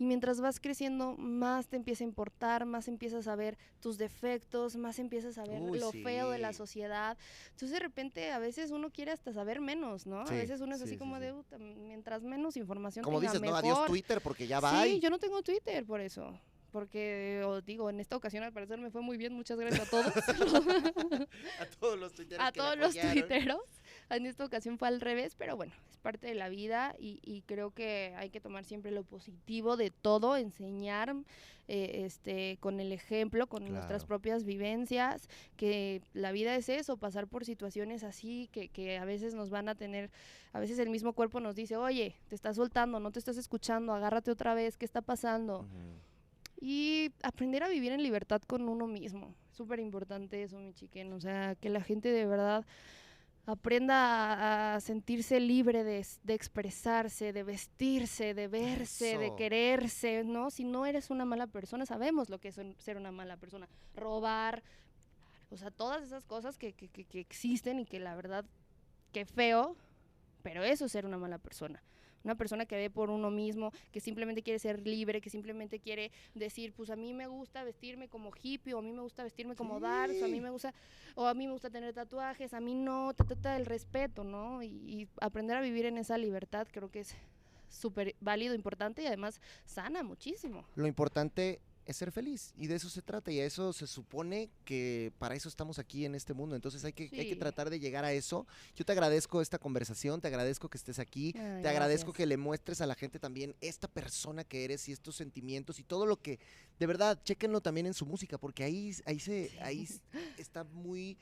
S3: Y mientras vas creciendo, más te empieza a importar, más empiezas a ver tus defectos, más empiezas a ver
S1: Uy,
S3: lo feo de la sociedad. Entonces de repente a veces uno quiere hasta saber menos, ¿no?
S1: Sí,
S3: a veces uno es
S1: sí,
S3: así
S1: sí,
S3: como de, "Uta, mientras menos información
S1: Como
S3: tenga,
S1: dices, no,
S3: mejor.
S1: adiós Twitter porque ya va.
S3: Sí, yo no tengo Twitter por eso. Porque, os digo, en esta ocasión al parecer me fue muy bien, muchas gracias a todos.
S1: A todos los tuiteros
S3: a
S1: que
S3: todos los tuiteros. En esta ocasión fue al revés, pero bueno, es parte de la vida y, y creo que hay que tomar siempre lo positivo de todo, enseñar eh, este, con el ejemplo, con nuestras propias vivencias, que la vida es eso, pasar por situaciones así que, que a veces nos van a tener, a veces el mismo cuerpo nos dice, oye, te estás soltando, no te estás escuchando, agárrate otra vez, ¿qué está pasando? Y aprender a vivir en libertad con uno mismo. Súper importante eso, mi chiquen. O sea, que la gente de verdad aprenda a, a sentirse libre de, de expresarse, de vestirse, de verse, de quererse, ¿no? Si no eres una mala persona, sabemos lo que es ser una mala persona. Robar, o sea, todas esas cosas que, que, que- que existen y que la verdad, qué feo, pero eso es ser una mala persona. Una persona que ve por uno mismo, que simplemente quiere ser libre, que simplemente quiere decir, pues a mí me gusta vestirme como hippie, o a mí me gusta vestirme como dark, o a mí
S1: Sí.
S3: me gusta, o a mí me gusta tener tatuajes, a mí no, ta, ta, ta, el respeto, ¿no? Y, y aprender a vivir en esa libertad creo que es súper válido, importante y además sana muchísimo.
S1: Lo importante es ser feliz y de eso se trata y a eso se supone que para eso estamos aquí en este mundo. Entonces hay que, hay que tratar de llegar a eso. Yo te agradezco esta conversación, te agradezco que estés aquí,
S3: Ay,
S1: te agradezco que le muestres a la gente también esta persona que eres y estos sentimientos y todo lo que, de verdad, chéquenlo también en su música porque ahí, ahí, se, ahí está muy,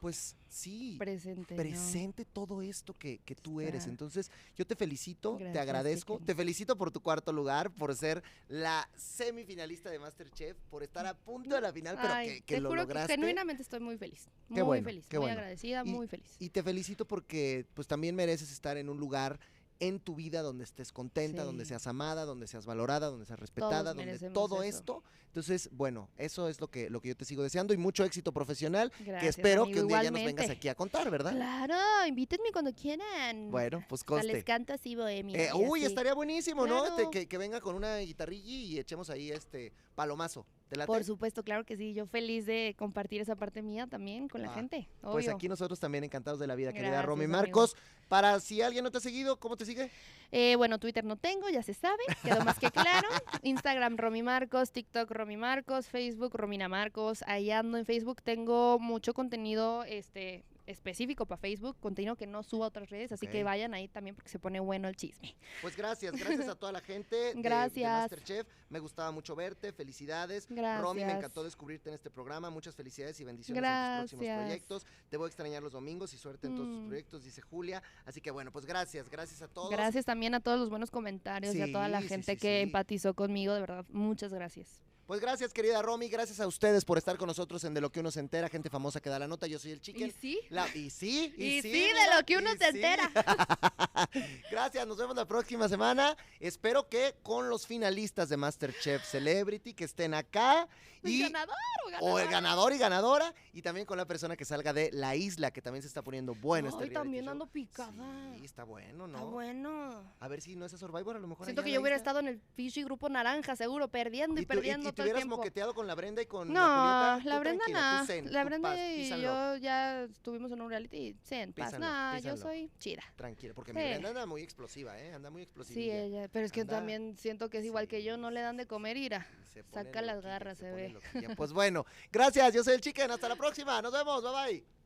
S1: pues sí,
S3: presente. ¿no?
S1: presente todo esto que, que tú eres. Entonces, yo te felicito, te agradezco, te felicito por tu cuarto lugar, por ser la semifinalista de Masterchef, por estar a punto de la final, pero
S3: Ay,
S1: que, que
S3: te
S1: lo
S3: juro
S1: lograste.
S3: que genuinamente estoy muy feliz.
S1: Qué
S3: muy
S1: bueno,
S3: feliz,
S1: qué
S3: muy
S1: bueno.
S3: agradecida,
S1: Y-
S3: muy feliz.
S1: Y te felicito porque pues también mereces estar en un lugar en tu vida donde estés contenta, donde seas amada, donde seas valorada, donde seas respetada, donde todo
S3: eso.
S1: esto. Entonces, bueno, eso es lo que, lo que yo te sigo deseando y mucho éxito profesional que
S3: Gracias,
S1: espero
S3: amigo,
S1: que un día ya nos vengas aquí a contar, ¿verdad?
S3: Claro, invítenme cuando quieran.
S1: Bueno, pues
S3: Hasta les canto así bohemia.
S1: Eh, uy,
S3: así.
S1: estaría buenísimo, ¿no? Te- que, que venga con una guitarrilla y echemos ahí este palomazo. ¿Te late?
S3: Por supuesto, claro que sí. Yo feliz de compartir esa parte mía también con la
S1: Ah,
S3: gente.
S1: Pues aquí nosotros también encantados de la vida, querida Romy
S3: amigo.
S1: Marcos. Para si alguien no te ha seguido, ¿cómo te sigue?
S3: Eh, bueno, Twitter no tengo, ya se sabe, quedó más que claro. Instagram Romy Marcos, TikTok Romy Marcos, Facebook Romina Marcos. Ahí ando en Facebook, tengo mucho contenido este específico para Facebook, contenido que no subo a otras redes, así que vayan ahí también porque se pone bueno el chisme.
S1: Pues gracias, gracias a toda la gente de- de,
S3: Gracias.
S1: Masterchef. Me gustaba mucho verte, felicidades. Romy, me
S3: Gracias.
S1: encantó descubrirte en este programa. Muchas felicidades y bendiciones en tus próximos
S3: Gracias.
S1: proyectos. Te voy a extrañar los domingos y suerte en todos tus
S3: Mm.
S1: proyectos, dice Julia. Así que bueno, pues gracias, gracias a todos.
S3: Gracias también a todos los buenos comentarios y a toda la
S1: Sí, sí,
S3: gente
S1: sí,
S3: que
S1: sí.
S3: empatizó conmigo, de verdad, muchas gracias.
S1: Pues gracias, querida Romy, gracias a ustedes por estar con nosotros en De lo que uno se entera, gente famosa que da la nota. Yo soy el Chicken.
S3: sí?
S1: La- y sí, y,
S3: Y
S1: sí,
S3: sí, de lo que uno
S1: y
S3: se
S1: sí.
S3: entera.
S1: Gracias, nos vemos la próxima semana. Espero que con los finalistas de Masterchef Celebrity que estén acá
S3: ¿El
S1: y
S3: ganador o
S1: o el ganador y ganadora y también con la persona que salga de La Isla que también se está poniendo bueno este
S3: Ay,
S1: reality
S3: también
S1: show.
S3: ando picada.
S1: Sí, está bueno, ¿no?
S3: Está bueno.
S1: A ver si no es a Survivor, a lo mejor
S3: Siento que yo hubiera estado en el Fishy Grupo Naranja, seguro, perdiendo y,
S1: y, tú- y-
S3: perdiendo
S1: y te hubieras
S3: tiempo.
S1: moqueteado con la Brenda y con
S3: No,
S1: la Julieta.
S3: la Brenda nada. La Brenda
S1: paz,
S3: y yo ya estuvimos en un reality y paz. Nah, yo soy chida.
S1: Tranquila, porque mi
S3: Sí.
S1: Brenda anda muy explosiva, ¿eh? Anda muy explosiva.
S3: Sí, ella. Pero es que
S1: Anda-
S3: también siento que es igual que yo, no le dan de comer ira.
S1: Se
S3: Saca las garras, se
S1: pone
S3: ve.
S1: Pues bueno, gracias, yo soy el Chicken, hasta la próxima, nos vemos, bye bye.